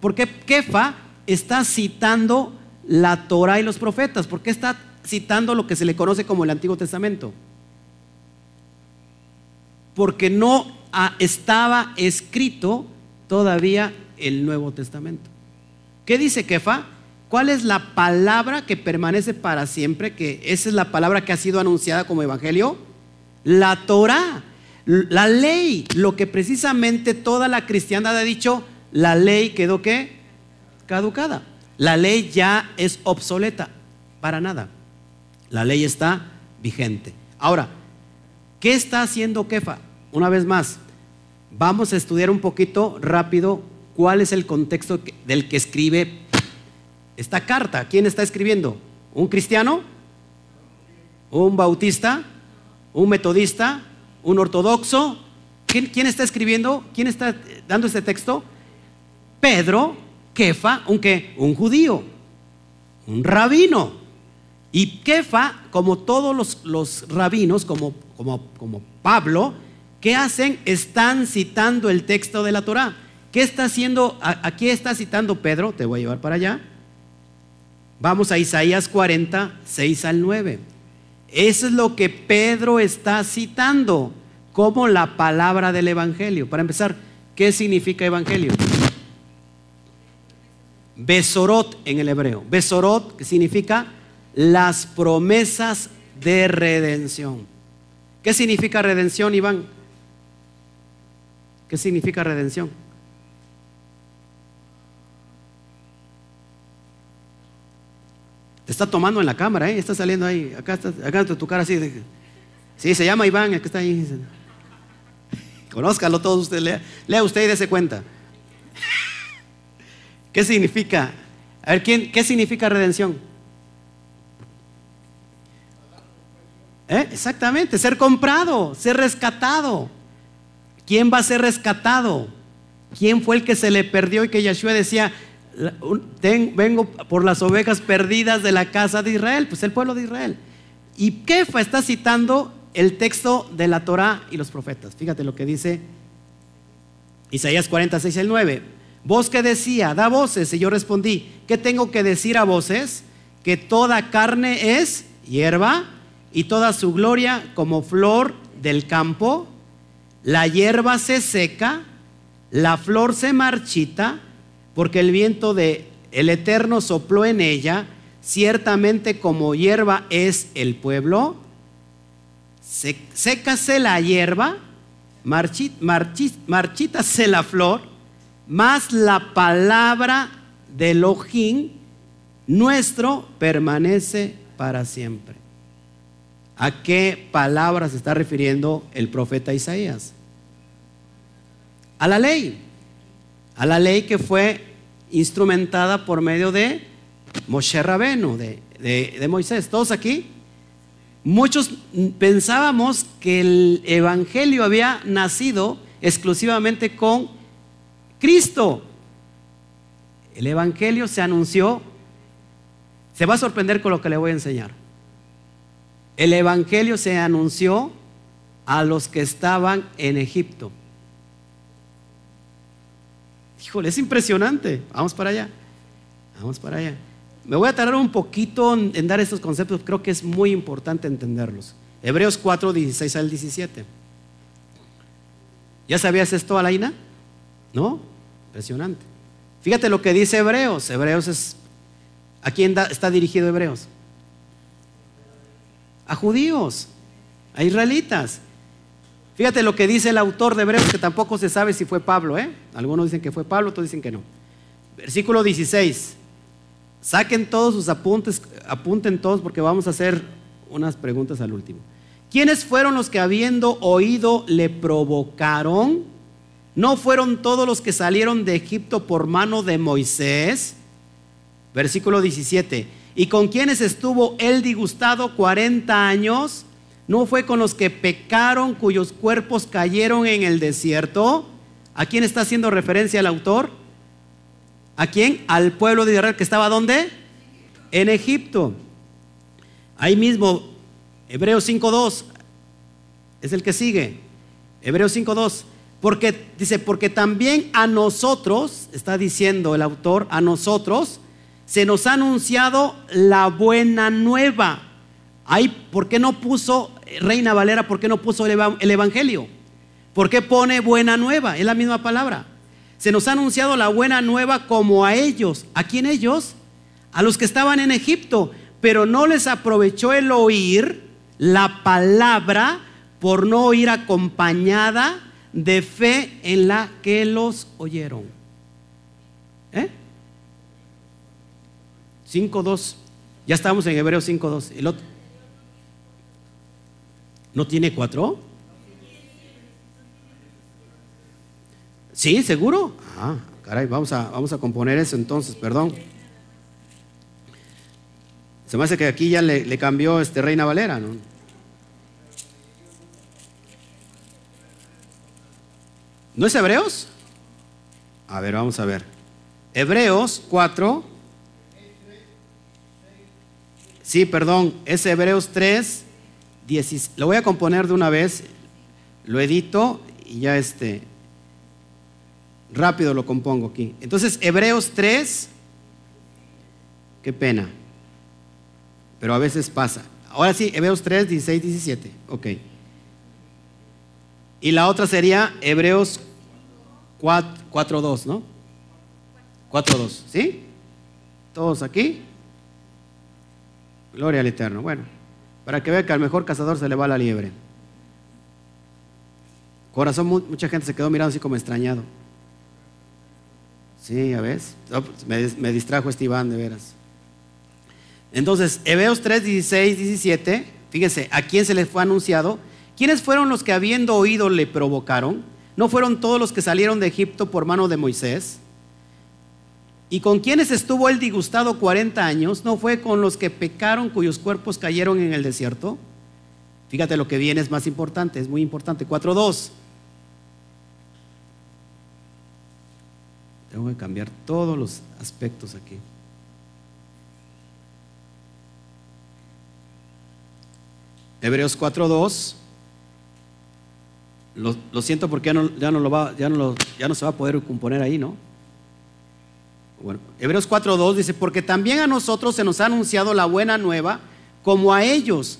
por qué Kefa está citando la Torah y los profetas? ¿Por qué está citando lo que se le conoce como el Antiguo Testamento? Porque no estaba escrito todavía el Nuevo Testamento. ¿Qué dice Kefa? ¿Cuál es la palabra que permanece para siempre? Que esa es la palabra que ha sido anunciada como evangelio. La Torah, la ley, lo que precisamente toda la cristiandad ha dicho, la ley quedó qué? Caducada. La ley ya es obsoleta, para nada. La ley está vigente. Ahora, ¿qué está haciendo Kefa? Una vez más, vamos a estudiar un poquito rápido cuál es el contexto del que escribe esta carta. ¿Quién está escribiendo? ¿Un cristiano? ¿Un bautista? ¿Un metodista? ¿Un ortodoxo? ¿Quién, está escribiendo? ¿Quién está dando este texto? Pedro, Kefa, un Un judío, un rabino. Y Kefa, como todos los, rabinos, como, como, como Pablo, ¿qué hacen? Están citando el texto de la Torah. ¿Qué está haciendo? Aquí está citando Pedro, te voy a llevar para allá. Vamos a Isaías 40, 6 al 9. Eso es lo que Pedro está citando como la palabra del Evangelio. Para empezar, ¿qué significa Evangelio? Besorot en el hebreo. Besorot que significa las promesas de redención. ¿Qué significa redención, Iván? ¿Qué significa redención? Te está tomando en la cámara, ¿eh? está saliendo ahí. Acá está, acá tu cara así. sí, se llama Iván, el que está ahí. Conózcalo todos ustedes. Lea, lea usted y dése cuenta. ¿Qué significa? A ver, ¿quién, ¿qué significa redención? ¿Eh? Exactamente, ser comprado, ser rescatado. ¿Quién va a ser rescatado? ¿Quién fue el que se le perdió y que Yeshua decía, vengo por las ovejas perdidas de la casa de Israel? Pues el pueblo de Israel. Y Kefa está citando el texto de la Torah y los profetas. Fíjate lo que dice Isaías 46, el 9. Vos que decía, da voces. Y yo respondí, ¿qué tengo que decir a voces? Que toda carne es hierba y toda su gloria como flor del campo. La hierba se seca, la flor se marchita, porque el viento de el Eterno sopló en ella. Ciertamente como hierba es el pueblo. Sécase la hierba, marchítase la flor más la palabra de Elohim nuestro permanece para siempre. ¿A qué palabra se está refiriendo el profeta Isaías? A la ley. A la ley que fue instrumentada por medio de Moshe Rabenu, de, de Moisés. ¿Todos aquí? Muchos pensábamos que el Evangelio había nacido exclusivamente con Cristo. El Evangelio se anunció, se va a sorprender con lo que le voy a enseñar. El Evangelio se anunció a los que estaban en Egipto. Híjole, es impresionante. Vamos para allá. Vamos para allá. Me voy a tardar un poquito en, dar estos conceptos, creo que es muy importante entenderlos. Hebreos 4, 16 al 17. ¿Ya sabías esto, Alaina? ¿No? Impresionante. Fíjate lo que dice Hebreos. Hebreos es... ¿A quién está dirigido Hebreos? A judíos, a israelitas. Fíjate lo que dice el autor de Hebreos, que tampoco se sabe si fue Pablo. ¿eh? Algunos dicen que fue Pablo, otros dicen que no. Versículo 16. Saquen todos sus apuntes, apunten todos porque vamos a hacer unas preguntas al último. ¿Quiénes fueron los que habiendo oído le provocaron? ¿No fueron todos los que salieron de Egipto por mano de Moisés? Versículo 17. ¿Y con quienes estuvo él disgustado 40 años? ¿No fue con los que pecaron cuyos cuerpos cayeron en el desierto? ¿A quién está haciendo referencia el autor? ¿A quién? Al pueblo de Israel que estaba ¿dónde? En Egipto. Ahí mismo, Hebreos 5.2 es el que sigue. Hebreos 5.2. Porque dice, porque también a nosotros, está diciendo el autor, a nosotros se nos ha anunciado la buena nueva. Ahí, ¿por qué no puso, Reina Valera, por qué no puso el Evangelio? ¿Por qué pone buena nueva? Es la misma palabra. Se nos ha anunciado la buena nueva como a ellos. ¿A quién ellos? A los que estaban en Egipto. Pero no les aprovechó el oír la palabra por no oír acompañada de fe en la que los oyeron. ¿Eh? 5.2. Ya estamos en Hebreos 5.2. ¿El otro? ¿No tiene cuatro? ¿Sí? ¿Seguro? Ah, caray, vamos a, vamos a componer eso entonces, perdón. Se me hace que aquí ya le, cambió este Reina Valera, ¿no? ¿No es Hebreos? A ver, vamos a ver. Hebreos 4. Sí, perdón, es Hebreos 3. lo voy a componer de una vez. Lo edito y ya este. Rápido lo compongo aquí. Entonces, Hebreos 3, qué pena, pero a veces pasa. Ahora sí, Hebreos 3, 16, 17. Ok. Y la otra sería Hebreos 4, 2, ¿no? 4, 2, ¿sí? Todos aquí. Gloria al Eterno. Bueno, para que vea que al mejor cazador se le va la liebre. Corazón, mucha gente se quedó mirando así como extrañado. Sí, ya ves. Pues, me, distrajo este Iván, de veras. Entonces, Hebreos 3, 16, 17, fíjense, ¿a quién se les fue anunciado? ¿Quiénes fueron los que habiendo oído le provocaron? ¿No fueron todos los que salieron de Egipto por mano de Moisés? ¿Y con quiénes estuvo él disgustado 40 años? ¿No fue con los que pecaron cuyos cuerpos cayeron en el desierto? Fíjate lo que viene es más importante, es muy importante. 4.2. Tengo que cambiar todos los aspectos aquí. Hebreos 4.2. Lo, siento porque ya no, ya no, lo va, ya, no ya no se va a poder componer ahí, ¿no? Bueno, Hebreos 4.2 dice, porque también a nosotros se nos ha anunciado la buena nueva como a ellos,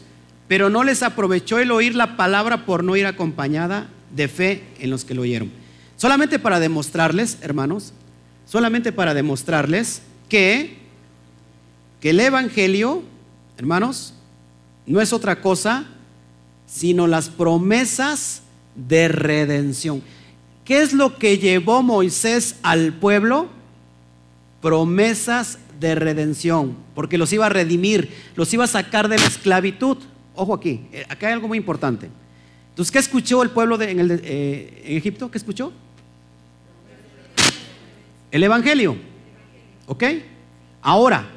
pero no les aprovechó el oír la palabra por no ir acompañada de fe en los que lo oyeron. Solamente para demostrarles, hermanos, solamente para demostrarles que, que el Evangelio, hermanos, no es otra cosa sino las promesas de redención. ¿Qué es lo que llevó Moisés al pueblo? Promesas de redención, porque los iba a redimir, los iba a sacar de la esclavitud. Ojo aquí, eh, acá hay algo muy importante. Entonces, ¿qué escuchó el pueblo en, eh, en Egipto? ¿Qué escuchó? El Evangelio. ¿Ok? Ahora,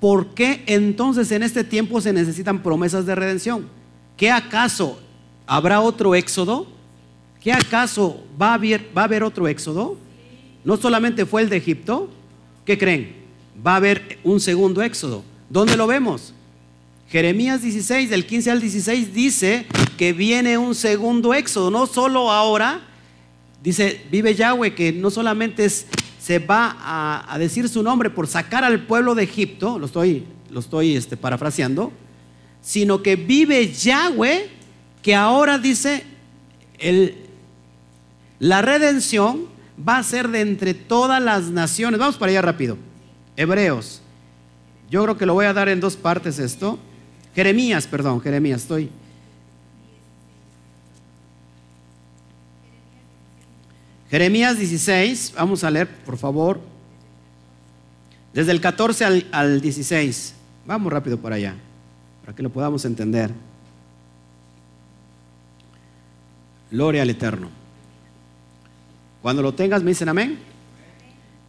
¿por qué entonces en este tiempo se necesitan promesas de redención? ¿Qué acaso habrá otro éxodo? ¿Qué acaso va a haber, a otro éxodo? No solamente fue el de Egipto. ¿Qué creen? Va a haber un segundo éxodo. ¿Dónde lo vemos? Jeremías 16, del 15 al 16, dice que viene un segundo éxodo. No solo ahora, dice, vive Yahweh, que no solamente se va a, decir su nombre por sacar al pueblo de Egipto, lo estoy, lo estoy este, parafraseando, sino que vive Yahweh, que ahora dice, el, la redención va a ser de entre todas las naciones. Vamos para allá rápido. Hebreos. Yo creo que lo voy a dar en dos partes esto. Jeremías, perdón, Jeremías, estoy Jeremías 16, vamos a leer, por favor, desde el 14 al, 16. Vamos rápido para allá, para que lo podamos entender. Gloria al Eterno. Cuando lo tengas, me dicen amén.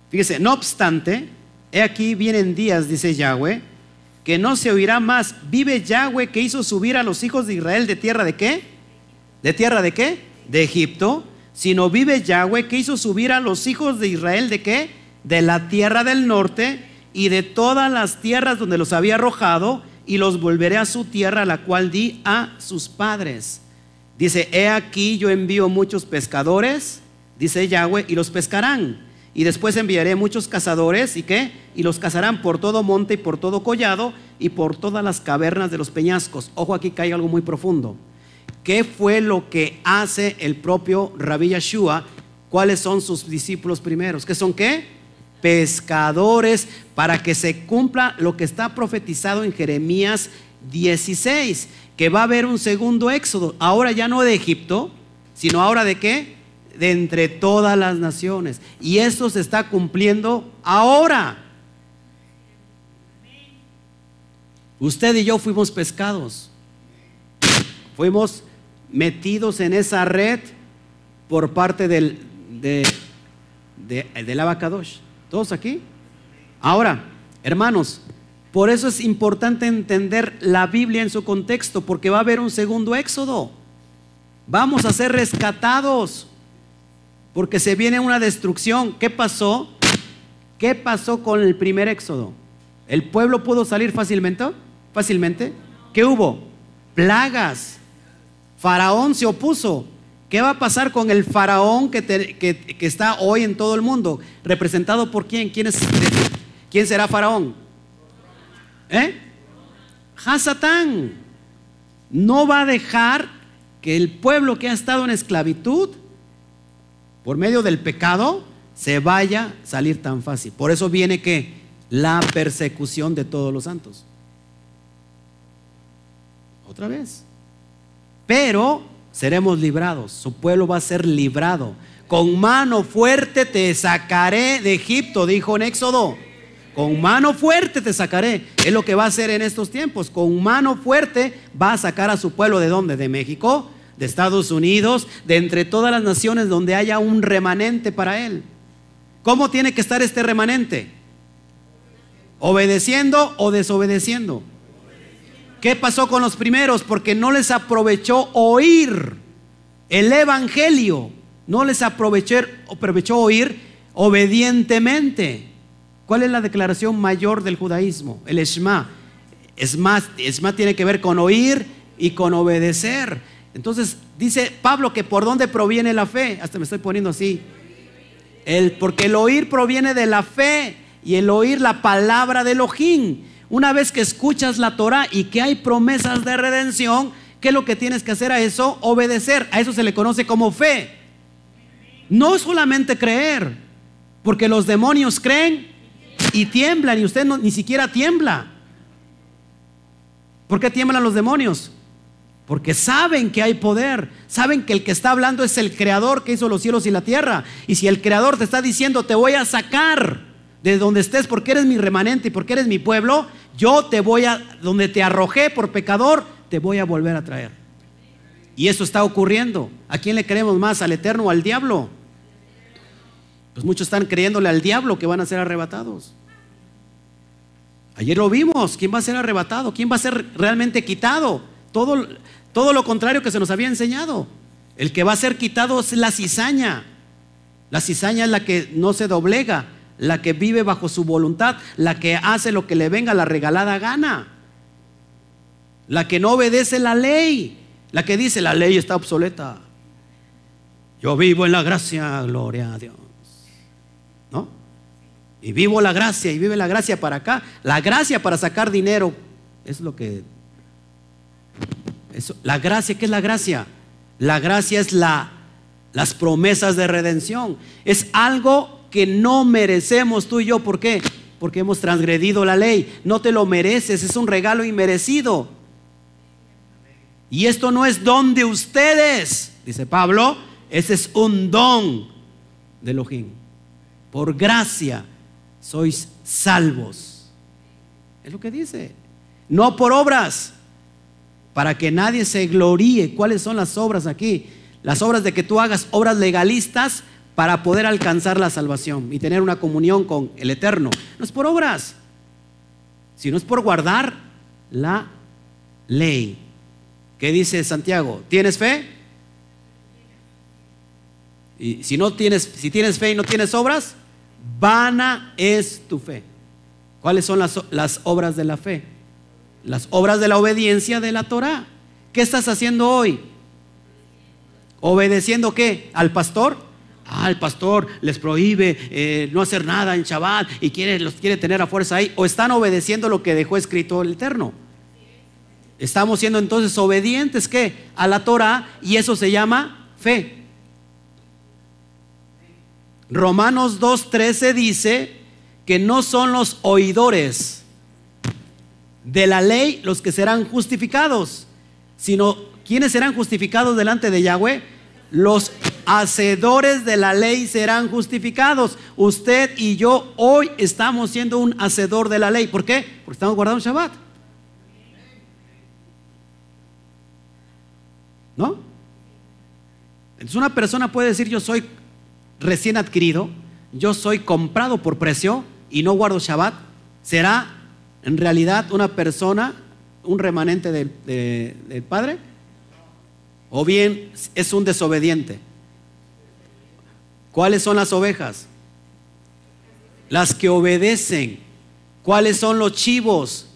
Fíjese, no obstante, he aquí vienen días, dice Yahweh, que no se oirá más. Vive Yahweh que hizo subir a los hijos de Israel de tierra de qué? ¿De tierra de qué? De Egipto sino vive Yahweh que hizo subir a los hijos de Israel de qué? De la tierra del norte y de todas las tierras donde los había arrojado y los volveré a su tierra, la cual di a sus padres. Dice, he aquí yo envío muchos pescadores, dice Yahweh, y los pescarán. Y después enviaré muchos cazadores, ¿y qué? Y los cazarán por todo monte y por todo collado y por todas las cavernas de los peñascos. Ojo aquí hay algo muy profundo. ¿Qué fue lo que hace el propio Rabbi Yeshua? ¿Cuáles son sus discípulos primeros? ¿Qué son qué? Pescadores para que se cumpla lo que está profetizado en Jeremías 16, que va a haber un segundo éxodo, ahora ya no de Egipto, sino ahora de qué? De entre todas las naciones. Y eso se está cumpliendo ahora. Usted y yo fuimos pescados. Fuimos metidos en esa red por parte del, de, del abacadosh. ¿Todos aquí? Ahora, hermanos, por eso es importante entender la Biblia en su contexto, porque va a haber un segundo éxodo. Vamos a ser rescatados, porque se viene una destrucción. ¿Qué pasó? ¿Qué pasó con el primer éxodo? ¿El pueblo pudo salir fácilmente? ¿Fácilmente? ¿Qué hubo? Plagas. Faraón se opuso. ¿Qué va a pasar con el faraón que, está hoy en todo el mundo? ¿Representado por quién? ¿Quién, será faraón? ¿Eh? Hasatán. No va a dejar que el pueblo que ha estado en esclavitud, por medio del pecado, se vaya a salir tan fácil. Por eso viene que la persecución de todos los santos. Otra vez pero seremos librados. Su pueblo va a ser librado. Con mano fuerte te sacaré de Egipto, dijo en Éxodo. Con mano fuerte te sacaré. Es lo que va a hacer en estos tiempos. Con mano fuerte va a sacar a su pueblo de dónde? De México, de Estados Unidos, de entre todas las naciones donde haya un remanente para él. ¿Cómo tiene que estar este remanente? ¿Obedeciendo o desobedeciendo? ¿Qué pasó con los primeros? Porque no les aprovechó oír el Evangelio. No les aprovechó, aprovechó oír obedientemente. ¿Cuál es la declaración mayor del judaísmo? El Esma. Esma, Esma tiene que ver con oír y con obedecer. Entonces dice Pablo que por dónde proviene la fe. Hasta me estoy poniendo así. El, porque el oír proviene de la fe y el oír la palabra de Elohim. Una vez que escuchas la Torah y que hay promesas de redención, ¿qué es lo que tienes que hacer a eso? Obedecer. A eso se le conoce como fe. No solamente creer, porque los demonios creen y tiemblan y usted ni siquiera tiembla. ¿Por qué tiemblan los demonios? Porque saben que hay poder, saben que el que está hablando es el creador que hizo los cielos y la tierra. Y si el creador te está diciendo, te voy a sacar de donde estés, porque eres mi remanente y porque eres mi pueblo, yo te voy a, donde te arrojé por pecador, te voy a volver a traer. Y eso está ocurriendo. ¿A quién le creemos más? ¿Al Eterno o al diablo? Pues muchos están creyéndole al diablo que van a ser arrebatados. Ayer lo vimos. ¿Quién va a ser arrebatado? ¿Quién va a ser realmente quitado? Todo, todo lo contrario que se nos había enseñado. El que va a ser quitado es la cizaña. La cizaña es la que no se doblega, la que vive bajo su voluntad, la que hace lo que le venga la regalada gana, la que no obedece la ley, la que dice la ley está obsoleta. Yo vivo en la gracia, gloria a Dios. ¿No? Y vivo la gracia y vive la gracia para acá. La gracia para sacar dinero es lo que... La gracia, ¿qué es la gracia? La gracia es la, las promesas de redención. Es algo que no merecemos tú y yo. ¿Por qué? Porque hemos transgredido la ley. No te lo mereces, es un regalo inmerecido. Y esto no es don de ustedes, dice Pablo, ese es un don de Elohim. Por gracia sois salvos. Es lo que dice. No por obras, para que nadie se gloríe. ¿Cuáles son las obras aquí? Las obras de que tú hagas obras legalistas para poder alcanzar la salvación y tener una comunión con el Eterno. No es por obras, sino es por guardar la ley. ¿Qué dice Santiago? ¿Tienes fe? Y si no tienes, si tienes fe y no tienes obras, vana es tu fe. ¿Cuáles son las, las obras de la fe? Las obras de la obediencia de la Torah. ¿Qué estás haciendo hoy? ¿Obedeciendo qué? ¿Al pastor? Ah, el pastor les prohíbe eh, no hacer nada en Shabbat y quiere, los quiere tener a fuerza ahí. ¿O están obedeciendo lo que dejó escrito el Eterno? Estamos siendo entonces obedientes ¿qué? a la Torah y eso se llama fe. Romanos 2.13 dice que no son los oidores de la ley los que serán justificados, sino ¿quiénes serán justificados delante de Yahweh? Los hacedores de la ley serán justificados. Usted y yo hoy estamos siendo un hacedor de la ley. ¿Por qué? Porque estamos guardando Shabbat. ¿No? Entonces una persona puede decir yo soy recién adquirido, yo soy comprado por precio y no guardo Shabbat. ¿Será en realidad una persona, un remanente del, Padre, o bien es un desobediente. ¿Cuáles son las ovejas? Las que obedecen. ¿Cuáles son los chivos?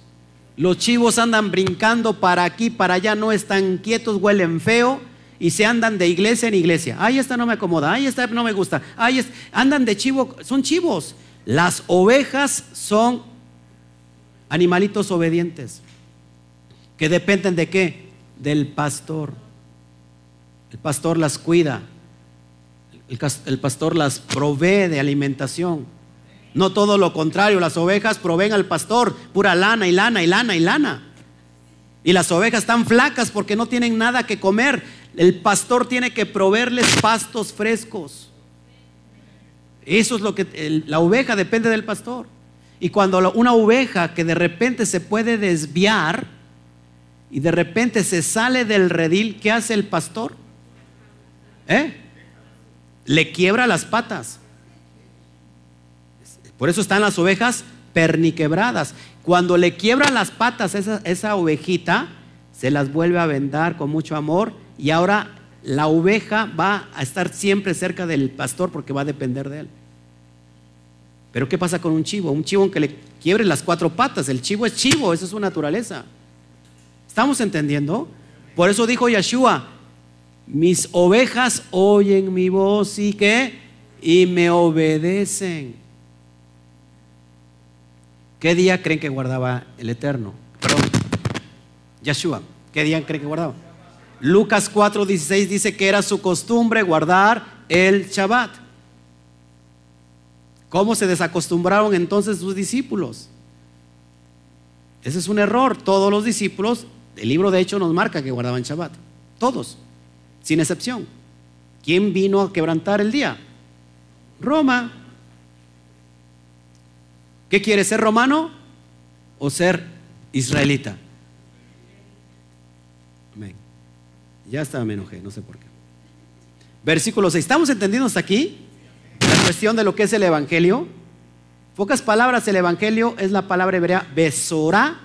Los chivos andan brincando para aquí, para allá, no están quietos, huelen feo y se andan de iglesia en iglesia. Ay, esta no me acomoda, ay, esta no me gusta. Ay, andan de chivo, son chivos. Las ovejas son animalitos obedientes, que dependen de qué? Del pastor. El pastor las cuida, el, pastor las provee de alimentación. No todo lo contrario, las ovejas proveen al pastor pura lana y lana y lana y lana. Y las ovejas están flacas porque no tienen nada que comer. El pastor tiene que proveerles pastos frescos. Eso es lo que la oveja depende del pastor. Y cuando una oveja que de repente se puede desviar y de repente se sale del redil, ¿qué hace el pastor? ¿Eh? Le quiebra las patas. Por eso están las ovejas perniquebradas. Cuando le quiebra las patas esa, esa ovejita, se las vuelve a vendar con mucho amor y ahora la oveja va a estar siempre cerca del pastor porque va a depender de él. Pero ¿qué pasa con un chivo? Un chivo que le quiebre las cuatro patas. El chivo es chivo, esa es su naturaleza. ¿Estamos entendiendo? Por eso dijo Yeshua, mis ovejas oyen mi voz y qué? Y me obedecen. ¿Qué día creen que guardaba el Eterno? Perdón. ¿qué día creen que guardaba? Lucas 4:16 dice que era su costumbre guardar el Shabbat. ¿Cómo se desacostumbraron entonces sus discípulos? Ese es un error. Todos los discípulos, el libro de hecho nos marca que guardaban Shabbat. Todos, sin excepción. ¿Quién vino a quebrantar el día? Roma. ¿Qué quiere ser romano o ser israelita? Amén. Ya estaba, me enojé, no sé por qué. Versículo 6. ¿Estamos entendiendo hasta aquí? Cuestión de lo que es el Evangelio. Pocas palabras, el Evangelio es la palabra hebrea besorá,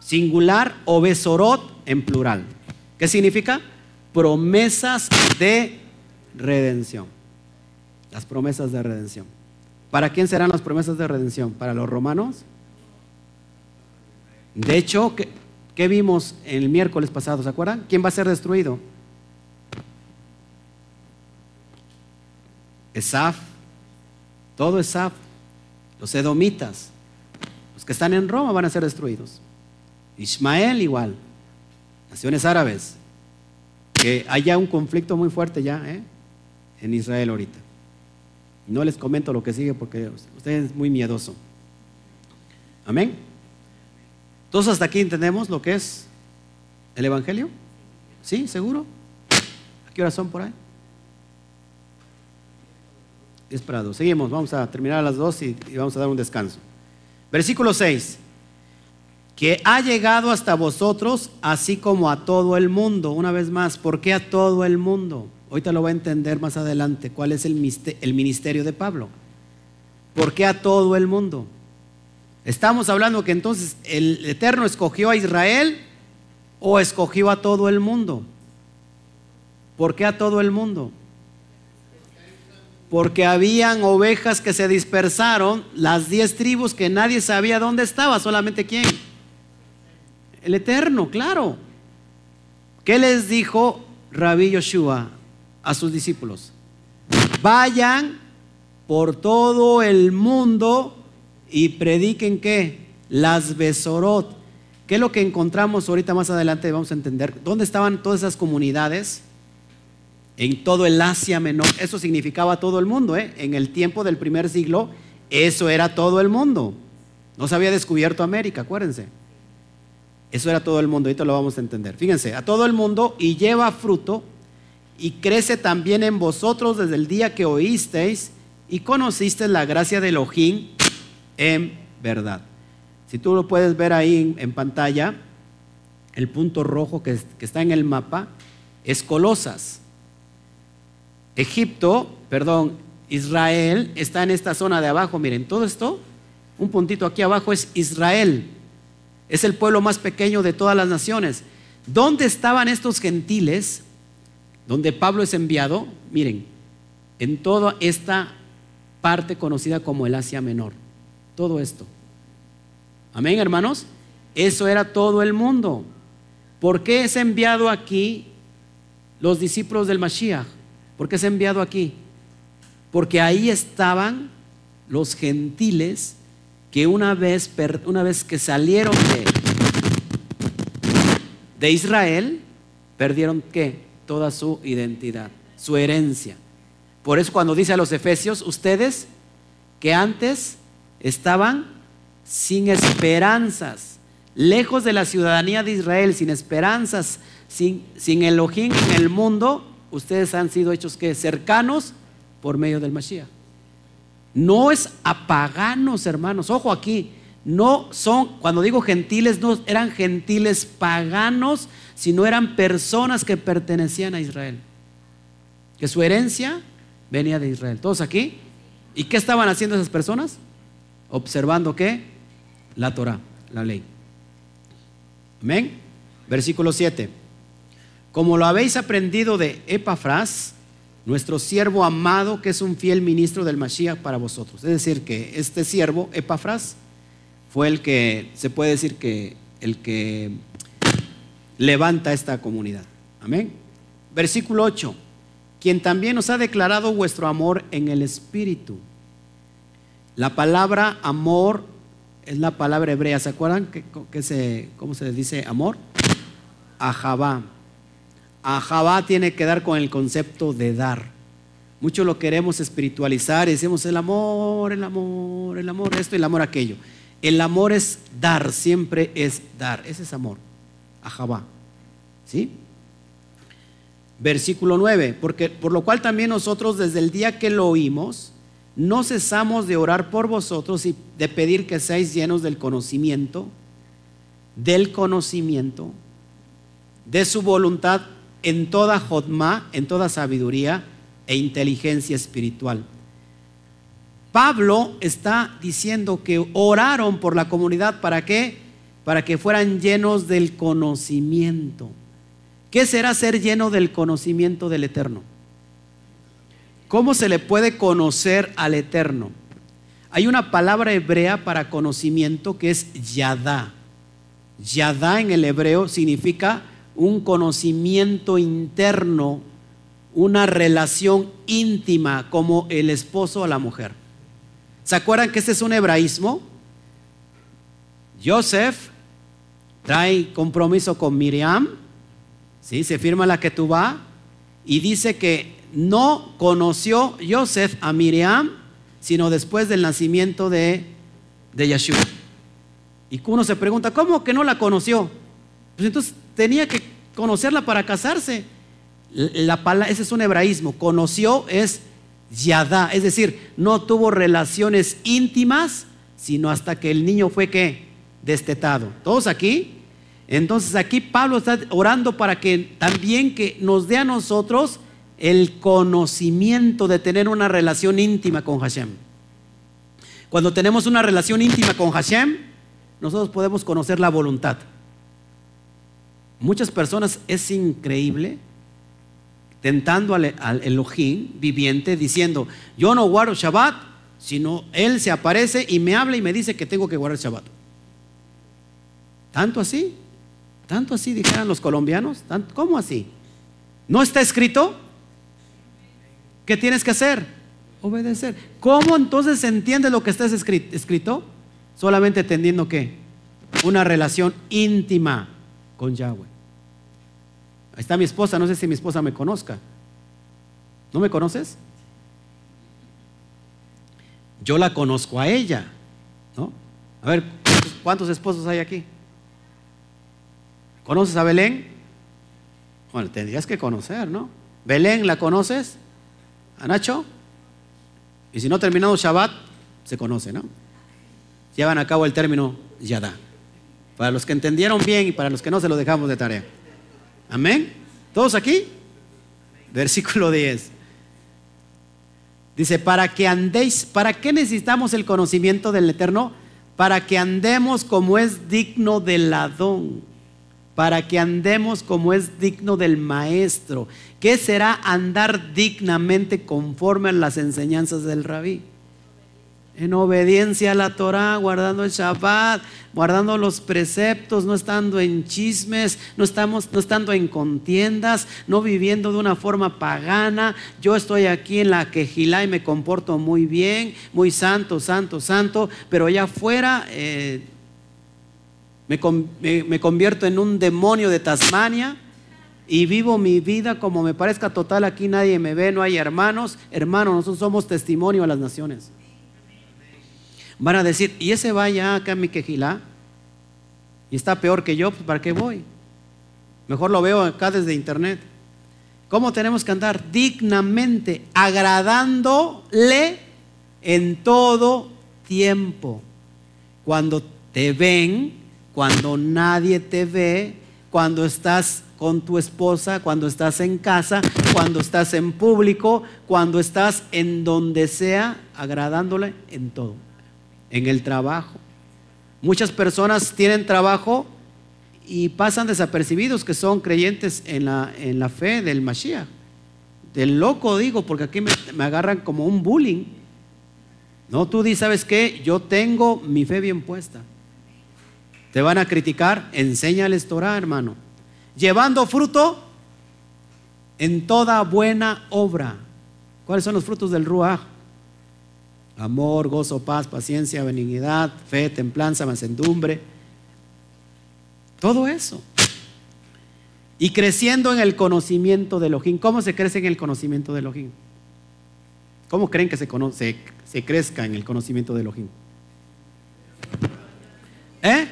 singular, o besorot en plural. ¿Qué significa? Promesas de redención. Las promesas de redención. ¿Para quién serán las promesas de redención? ¿Para los romanos? De hecho, ¿qué, vimos el miércoles pasado? ¿Se acuerdan? ¿Quién va a ser destruido? Esaf, todo Esaf, los edomitas, los que están en Roma van a ser destruidos. Ismael igual, naciones árabes, que haya un conflicto muy fuerte ya ¿eh? en Israel ahorita. No les comento lo que sigue porque usted es muy miedoso. Amén. Entonces hasta aquí entendemos lo que es el Evangelio. ¿Sí? ¿Seguro? ¿A qué hora son por ahí? Es para Seguimos, vamos a terminar a las dos y, y vamos a dar un descanso. Versículo 6. Que ha llegado hasta vosotros, así como a todo el mundo. Una vez más, ¿por qué a todo el mundo? Ahorita lo va a entender más adelante cuál es el ministerio de Pablo. ¿Por qué a todo el mundo? Estamos hablando que entonces el Eterno escogió a Israel o escogió a todo el mundo. ¿Por qué a todo el mundo? Porque habían ovejas que se dispersaron, las diez tribus que nadie sabía dónde estaba, solamente quién. El Eterno, claro. ¿Qué les dijo Rabbi Yoshua a sus discípulos? Vayan por todo el mundo y prediquen qué? Las Besorot. ¿Qué es lo que encontramos ahorita más adelante? Vamos a entender. ¿Dónde estaban todas esas comunidades? En todo el Asia Menor. Eso significaba todo el mundo. ¿eh? En el tiempo del primer siglo, eso era todo el mundo. No se había descubierto América, acuérdense. Eso era todo el mundo, ahorita lo vamos a entender. Fíjense, a todo el mundo y lleva fruto y crece también en vosotros desde el día que oísteis y conocisteis la gracia de Elohim en verdad. Si tú lo puedes ver ahí en, pantalla, el punto rojo que, que está en el mapa es Colosas. Egipto, perdón, Israel está en esta zona de abajo. Miren, todo esto, un puntito aquí abajo es Israel. Es el pueblo más pequeño de todas las naciones. ¿Dónde estaban estos gentiles? Donde Pablo es enviado. Miren, en toda esta parte conocida como el Asia Menor. Todo esto. Amén, hermanos. Eso era todo el mundo. ¿Por qué es enviado aquí los discípulos del Mashiach? ¿Por qué se ha enviado aquí? Porque ahí estaban los gentiles que una vez, una vez que salieron de, de Israel, perdieron qué? Toda su identidad, su herencia. Por eso cuando dice a los efesios, ustedes que antes estaban sin esperanzas, lejos de la ciudadanía de Israel, sin esperanzas, sin, sin Elohim en el mundo, ustedes han sido hechos que cercanos por medio del Mashiach. No es a paganos, hermanos. Ojo aquí, no son, cuando digo gentiles, no eran gentiles paganos, sino eran personas que pertenecían a Israel. Que su herencia venía de Israel. ¿Todos aquí? ¿Y qué estaban haciendo esas personas? Observando qué? La Torah, la ley. Amén. Versículo 7 como lo habéis aprendido de Epafras, nuestro siervo amado, que es un fiel ministro del Mashiach para vosotros. Es decir, que este siervo, Epafras, fue el que, se puede decir que, el que levanta esta comunidad. Amén. Versículo 8. Quien también os ha declarado vuestro amor en el Espíritu. La palabra amor es la palabra hebrea. ¿Se acuerdan que, se, cómo se dice amor? Ahabá a Jabá tiene que dar con el concepto de dar. Muchos lo queremos espiritualizar y decimos el amor, el amor, el amor, esto y el amor aquello. El amor es dar, siempre es dar. Ese es amor. A. ¿Sí? Versículo 9. Porque, por lo cual también nosotros desde el día que lo oímos, no cesamos de orar por vosotros y de pedir que seáis llenos del conocimiento, del conocimiento, de su voluntad en toda jotma, en toda sabiduría e inteligencia espiritual. Pablo está diciendo que oraron por la comunidad para qué? Para que fueran llenos del conocimiento. ¿Qué será ser lleno del conocimiento del Eterno? ¿Cómo se le puede conocer al Eterno? Hay una palabra hebrea para conocimiento que es yadá. Yadá en el hebreo significa un conocimiento interno, una relación íntima como el esposo a la mujer. ¿Se acuerdan que este es un hebraísmo? Joseph trae compromiso con Miriam, ¿sí? se firma la que tú y dice que no conoció Joseph a Miriam, sino después del nacimiento de, de Yeshua. Y uno se pregunta, ¿cómo que no la conoció? Pues entonces tenía que conocerla para casarse. La ese es un hebraísmo. Conoció es yadá, es decir, no tuvo relaciones íntimas, sino hasta que el niño fue que destetado. ¿Todos aquí? Entonces aquí Pablo está orando para que también que nos dé a nosotros el conocimiento de tener una relación íntima con Hashem. Cuando tenemos una relación íntima con Hashem, nosotros podemos conocer la voluntad. Muchas personas es increíble tentando al, Elohim viviente diciendo, yo no guardo Shabbat, sino Él se aparece y me habla y me dice que tengo que guardar Shabbat. ¿Tanto así? ¿Tanto así dijeran los colombianos? ¿Cómo así? ¿No está escrito? ¿Qué tienes que hacer? Obedecer. ¿Cómo entonces se entiende lo que está escrito? Solamente entendiendo que una relación íntima con Yahweh. Ahí está mi esposa, no sé si mi esposa me conozca. ¿No me conoces? Yo la conozco a ella, ¿no? A ver, ¿cuántos esposos hay aquí? ¿Conoces a Belén? Bueno, tendrías que conocer, ¿no? Belén, ¿la conoces? ¿A Nacho? Y si no terminamos Shabbat, se conoce, ¿no? Llevan a cabo el término Yadá. Para los que entendieron bien y para los que no, se lo dejamos de tarea. Amén. ¿Todos aquí? Versículo 10. Dice, para que andéis, ¿para qué necesitamos el conocimiento del Eterno? Para que andemos como es digno del Adón, para que andemos como es digno del Maestro. ¿Qué será andar dignamente conforme a las enseñanzas del Rabí? En obediencia a la Torah, guardando el Shabbat, guardando los preceptos, no estando en chismes, no, estamos, no estando en contiendas, no viviendo de una forma pagana. Yo estoy aquí en la quejilá y me comporto muy bien, muy santo, santo, santo, pero allá afuera eh, me, me convierto en un demonio de Tasmania y vivo mi vida como me parezca total. Aquí nadie me ve, no hay hermanos. Hermanos, nosotros somos testimonio a las naciones. Van a decir, ¿y ese va ya acá en mi quejilá? Y está peor que yo, pues ¿para qué voy? Mejor lo veo acá desde internet. ¿Cómo tenemos que andar? Dignamente, agradándole en todo tiempo. Cuando te ven, cuando nadie te ve, cuando estás con tu esposa, cuando estás en casa, cuando estás en público, cuando estás en donde sea, agradándole en todo en el trabajo. Muchas personas tienen trabajo y pasan desapercibidos que son creyentes en la, en la fe del Mashiach. Del loco digo, porque aquí me, agarran como un bullying. No, tú di, ¿sabes qué? Yo tengo mi fe bien puesta. Te van a criticar, enséñales Torah, hermano. Llevando fruto en toda buena obra. ¿Cuáles son los frutos del Ruach? Amor, gozo, paz, paciencia, benignidad, fe, templanza, mansedumbre. Todo eso. Y creciendo en el conocimiento de Elohim. ¿Cómo se crece en el conocimiento de Elohim? ¿Cómo creen que se, conoce, se crezca en el conocimiento de Elohim? ¿Eh?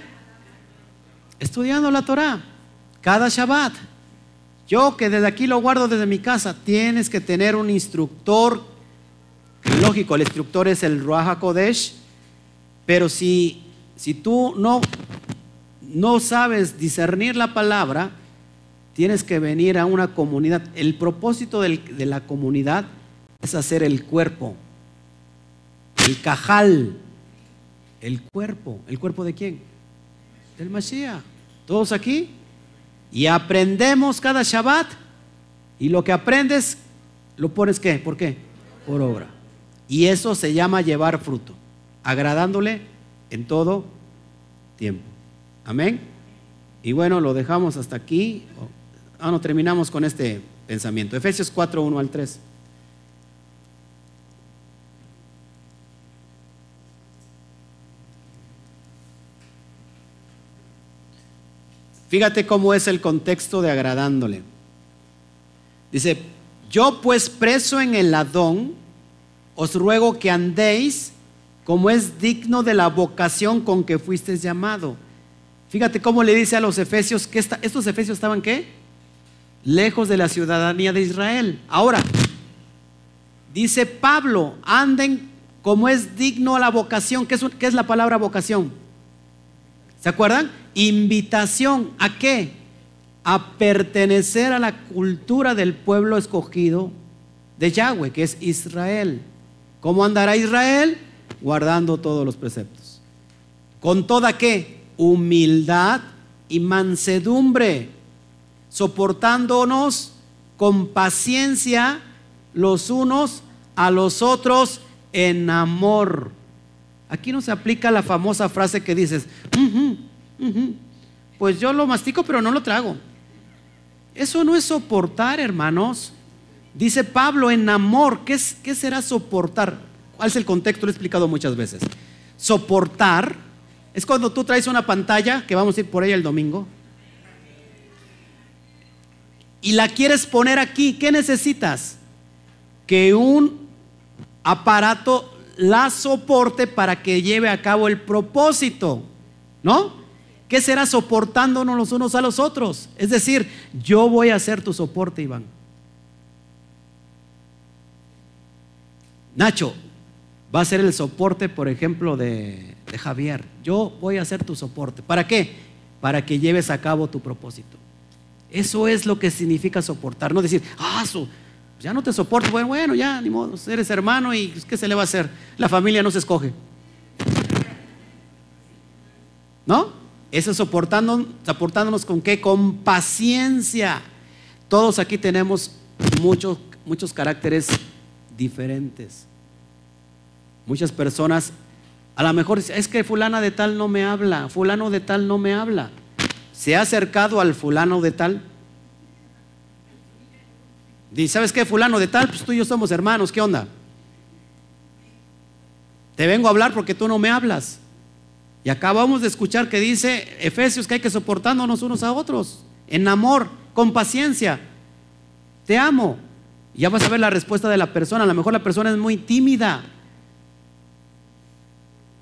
Estudiando la Torah cada Shabbat. Yo que desde aquí lo guardo desde mi casa, tienes que tener un instructor Lógico, el instructor es el Ruach Kodesh, pero si, si tú no, no sabes discernir la palabra, tienes que venir a una comunidad. El propósito de la comunidad es hacer el cuerpo, el cajal, el cuerpo. ¿El cuerpo de quién? Del Mashiach. ¿Todos aquí? Y aprendemos cada Shabbat. Y lo que aprendes, lo pones qué? ¿Por qué? Por obra. Y eso se llama llevar fruto, agradándole en todo tiempo. Amén. Y bueno, lo dejamos hasta aquí. Ah, no, terminamos con este pensamiento. Efesios 4, 1 al 3. Fíjate cómo es el contexto de agradándole. Dice, yo pues preso en el Adón, os ruego que andéis como es digno de la vocación con que fuisteis llamado. Fíjate cómo le dice a los efesios que estos efesios estaban qué? Lejos de la ciudadanía de Israel. Ahora, dice Pablo, anden como es digno a la vocación. ¿Qué es, qué es la palabra vocación? ¿Se acuerdan? Invitación a qué? A pertenecer a la cultura del pueblo escogido de Yahweh, que es Israel. ¿Cómo andará Israel? Guardando todos los preceptos. ¿Con toda qué? Humildad y mansedumbre, soportándonos con paciencia los unos a los otros en amor. Aquí no se aplica la famosa frase que dices, pues yo lo mastico pero no lo trago. Eso no es soportar, hermanos. Dice Pablo en amor, ¿qué, es, ¿qué será soportar? ¿Cuál es el contexto? Lo he explicado muchas veces. Soportar es cuando tú traes una pantalla, que vamos a ir por ella el domingo, y la quieres poner aquí. ¿Qué necesitas? Que un aparato la soporte para que lleve a cabo el propósito, ¿no? ¿Qué será soportándonos los unos a los otros? Es decir, yo voy a ser tu soporte, Iván. Nacho va a ser el soporte, por ejemplo, de, Javier. Yo voy a ser tu soporte. ¿Para qué? Para que lleves a cabo tu propósito. Eso es lo que significa soportar, no decir, ah, ya no te soporto, bueno, bueno, ya, ni modo, eres hermano y ¿qué se le va a hacer? La familia no se escoge. ¿No? Eso es soportándonos con qué? Con paciencia. Todos aquí tenemos muchos, muchos caracteres diferentes. Muchas personas, a lo mejor es que fulana de tal no me habla, fulano de tal no me habla. ¿Se ha acercado al fulano de tal? Dice, ¿sabes qué? Fulano de tal, pues tú y yo somos hermanos, ¿qué onda? Te vengo a hablar porque tú no me hablas. Y acabamos de escuchar que dice Efesios que hay que soportándonos unos a otros, en amor, con paciencia. Te amo. Y ya vas a ver la respuesta de la persona. A lo mejor la persona es muy tímida.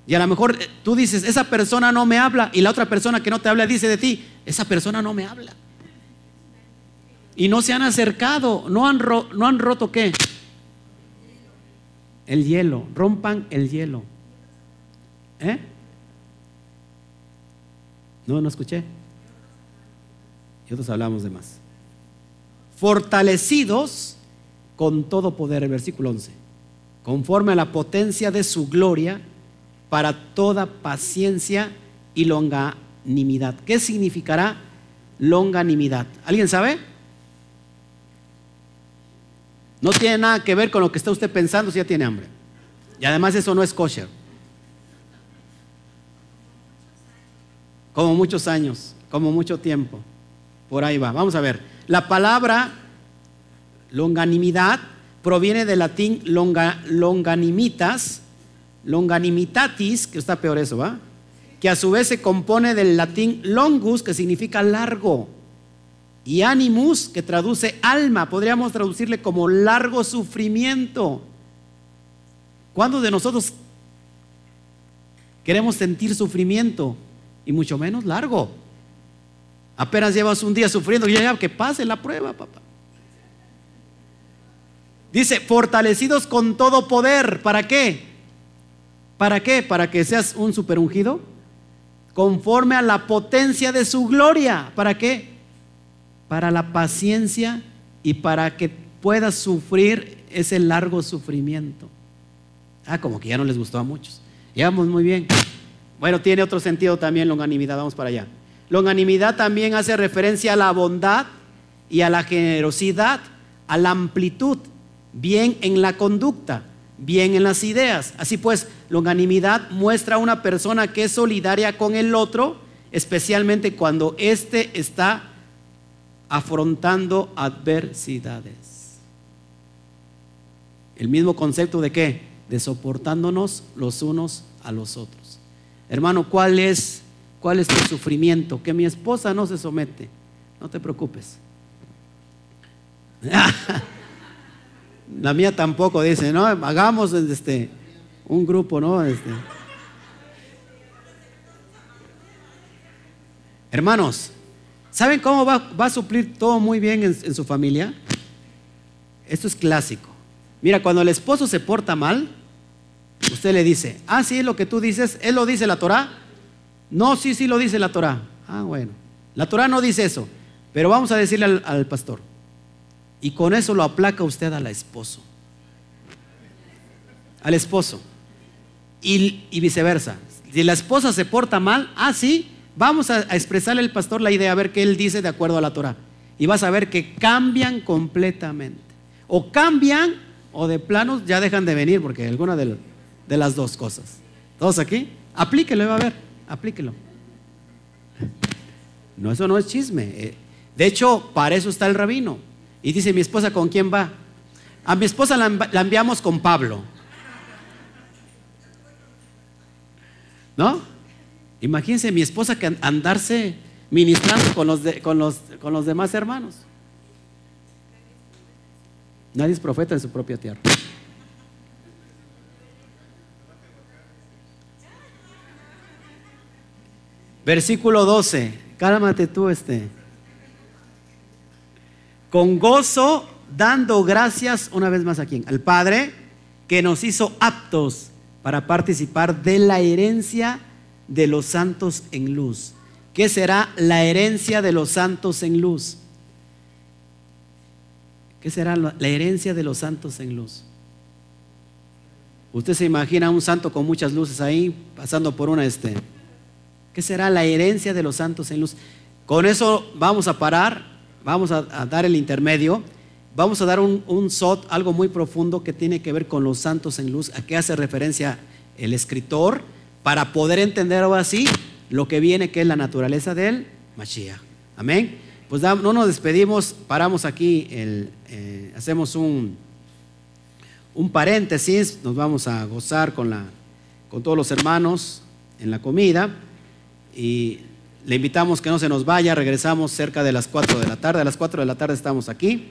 Y a lo mejor eh, tú dices, esa persona no me habla. Y la otra persona que no te habla dice de ti, esa persona no me habla. Y no se han acercado, no han, no han roto qué? El hielo, rompan el hielo. ¿Eh? No, no escuché. Y otros hablamos de más. Fortalecidos con todo poder, el versículo 11. Conforme a la potencia de su gloria, para toda paciencia y longanimidad. ¿Qué significará longanimidad? ¿Alguien sabe? No tiene nada que ver con lo que está usted pensando si ya tiene hambre. Y además eso no es kosher. Como muchos años, como mucho tiempo. Por ahí va. Vamos a ver. La palabra longanimidad proviene del latín longanimitas, longanimitatis, que está peor eso, ¿va? Que a su vez se compone del latín longus, que significa largo, y animus, que traduce alma. Podríamos traducirle como largo sufrimiento. ¿Cuándo de nosotros queremos sentir sufrimiento? y mucho menos largo. Apenas llevas un día sufriendo y ya que pase la prueba, papá. Dice, fortalecidos con todo poder. ¿Para qué? ¿Para qué? ¿Para que seas un superungido? Conforme a la potencia de su gloria. ¿Para qué? Para la paciencia y para que puedas sufrir ese largo sufrimiento. Ah, como que ya no les gustó a muchos. Llevamos muy bien. Bueno, tiene otro sentido también longanimidad. Vamos para allá. Longanimidad también hace referencia a la bondad y a la generosidad, a la amplitud, bien en la conducta, bien en las ideas. Así pues, longanimidad muestra a una persona que es solidaria con el otro, especialmente cuando éste está afrontando adversidades. El mismo concepto de qué? De soportándonos los unos a los otros. Hermano, ¿cuál es, cuál es tu sufrimiento? Que mi esposa no se somete. No te preocupes. La mía tampoco dice, ¿no? Hagamos este, un grupo, ¿no? Este. Hermanos, ¿saben cómo va, a suplir todo muy bien en, su familia? Esto es clásico. Mira, cuando el esposo se porta mal, usted le dice, ah, sí, lo que tú dices, ¿él lo dice la Torah? No, sí, sí lo dice la Torah. Ah, bueno. La Torah no dice eso, pero vamos a decirle al pastor. Y con eso lo aplaca usted al esposo. Al esposo. Y, viceversa. Si la esposa se porta mal, ah, sí, vamos a, expresarle al pastor la idea, a ver qué él dice de acuerdo a la Torah. Y vas a ver que cambian completamente. O cambian o de plano ya dejan de venir, porque alguna de, de las dos cosas. ¿Todos aquí? Aplíquelo, va a ver, aplíquelo. No, eso no es chisme. Eh, de hecho, para eso está el rabino. Y dice mi esposa, ¿con quién va? A mi esposa la, enviamos con Pablo. ¿No? Imagínense mi esposa que andarse ministrando con los, con, los, con los demás hermanos. Nadie es profeta en su propia tierra. Versículo 12. Cálmate tú, este con gozo, dando gracias una vez más aquí al Padre que nos hizo aptos para participar de la herencia de los santos en luz. ¿Qué será la herencia de los santos en luz? ¿Qué será la herencia de los santos en luz? Usted se imagina un santo con muchas luces ahí, pasando por una este. ¿Qué será la herencia de los santos en luz? Con eso vamos a parar vamos a, dar el intermedio, vamos a dar un, un, SOT, algo muy profundo que tiene que ver con los santos en luz, a qué hace referencia el escritor, para poder entender ahora sí lo que viene, que es la naturaleza del Mashiach. Amén. Pues no nos despedimos, paramos aquí, eh, hacemos un, un paréntesis, nos vamos a gozar con, la, con todos los hermanos en la comida y le invitamos que no se nos vaya, regresamos cerca de las 4 de la tarde. A las 4 de la tarde estamos aquí.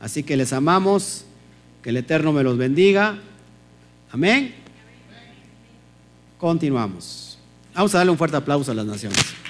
Así que les amamos, que el Eterno me los bendiga. Amén. Continuamos. Vamos a darle un fuerte aplauso a las naciones.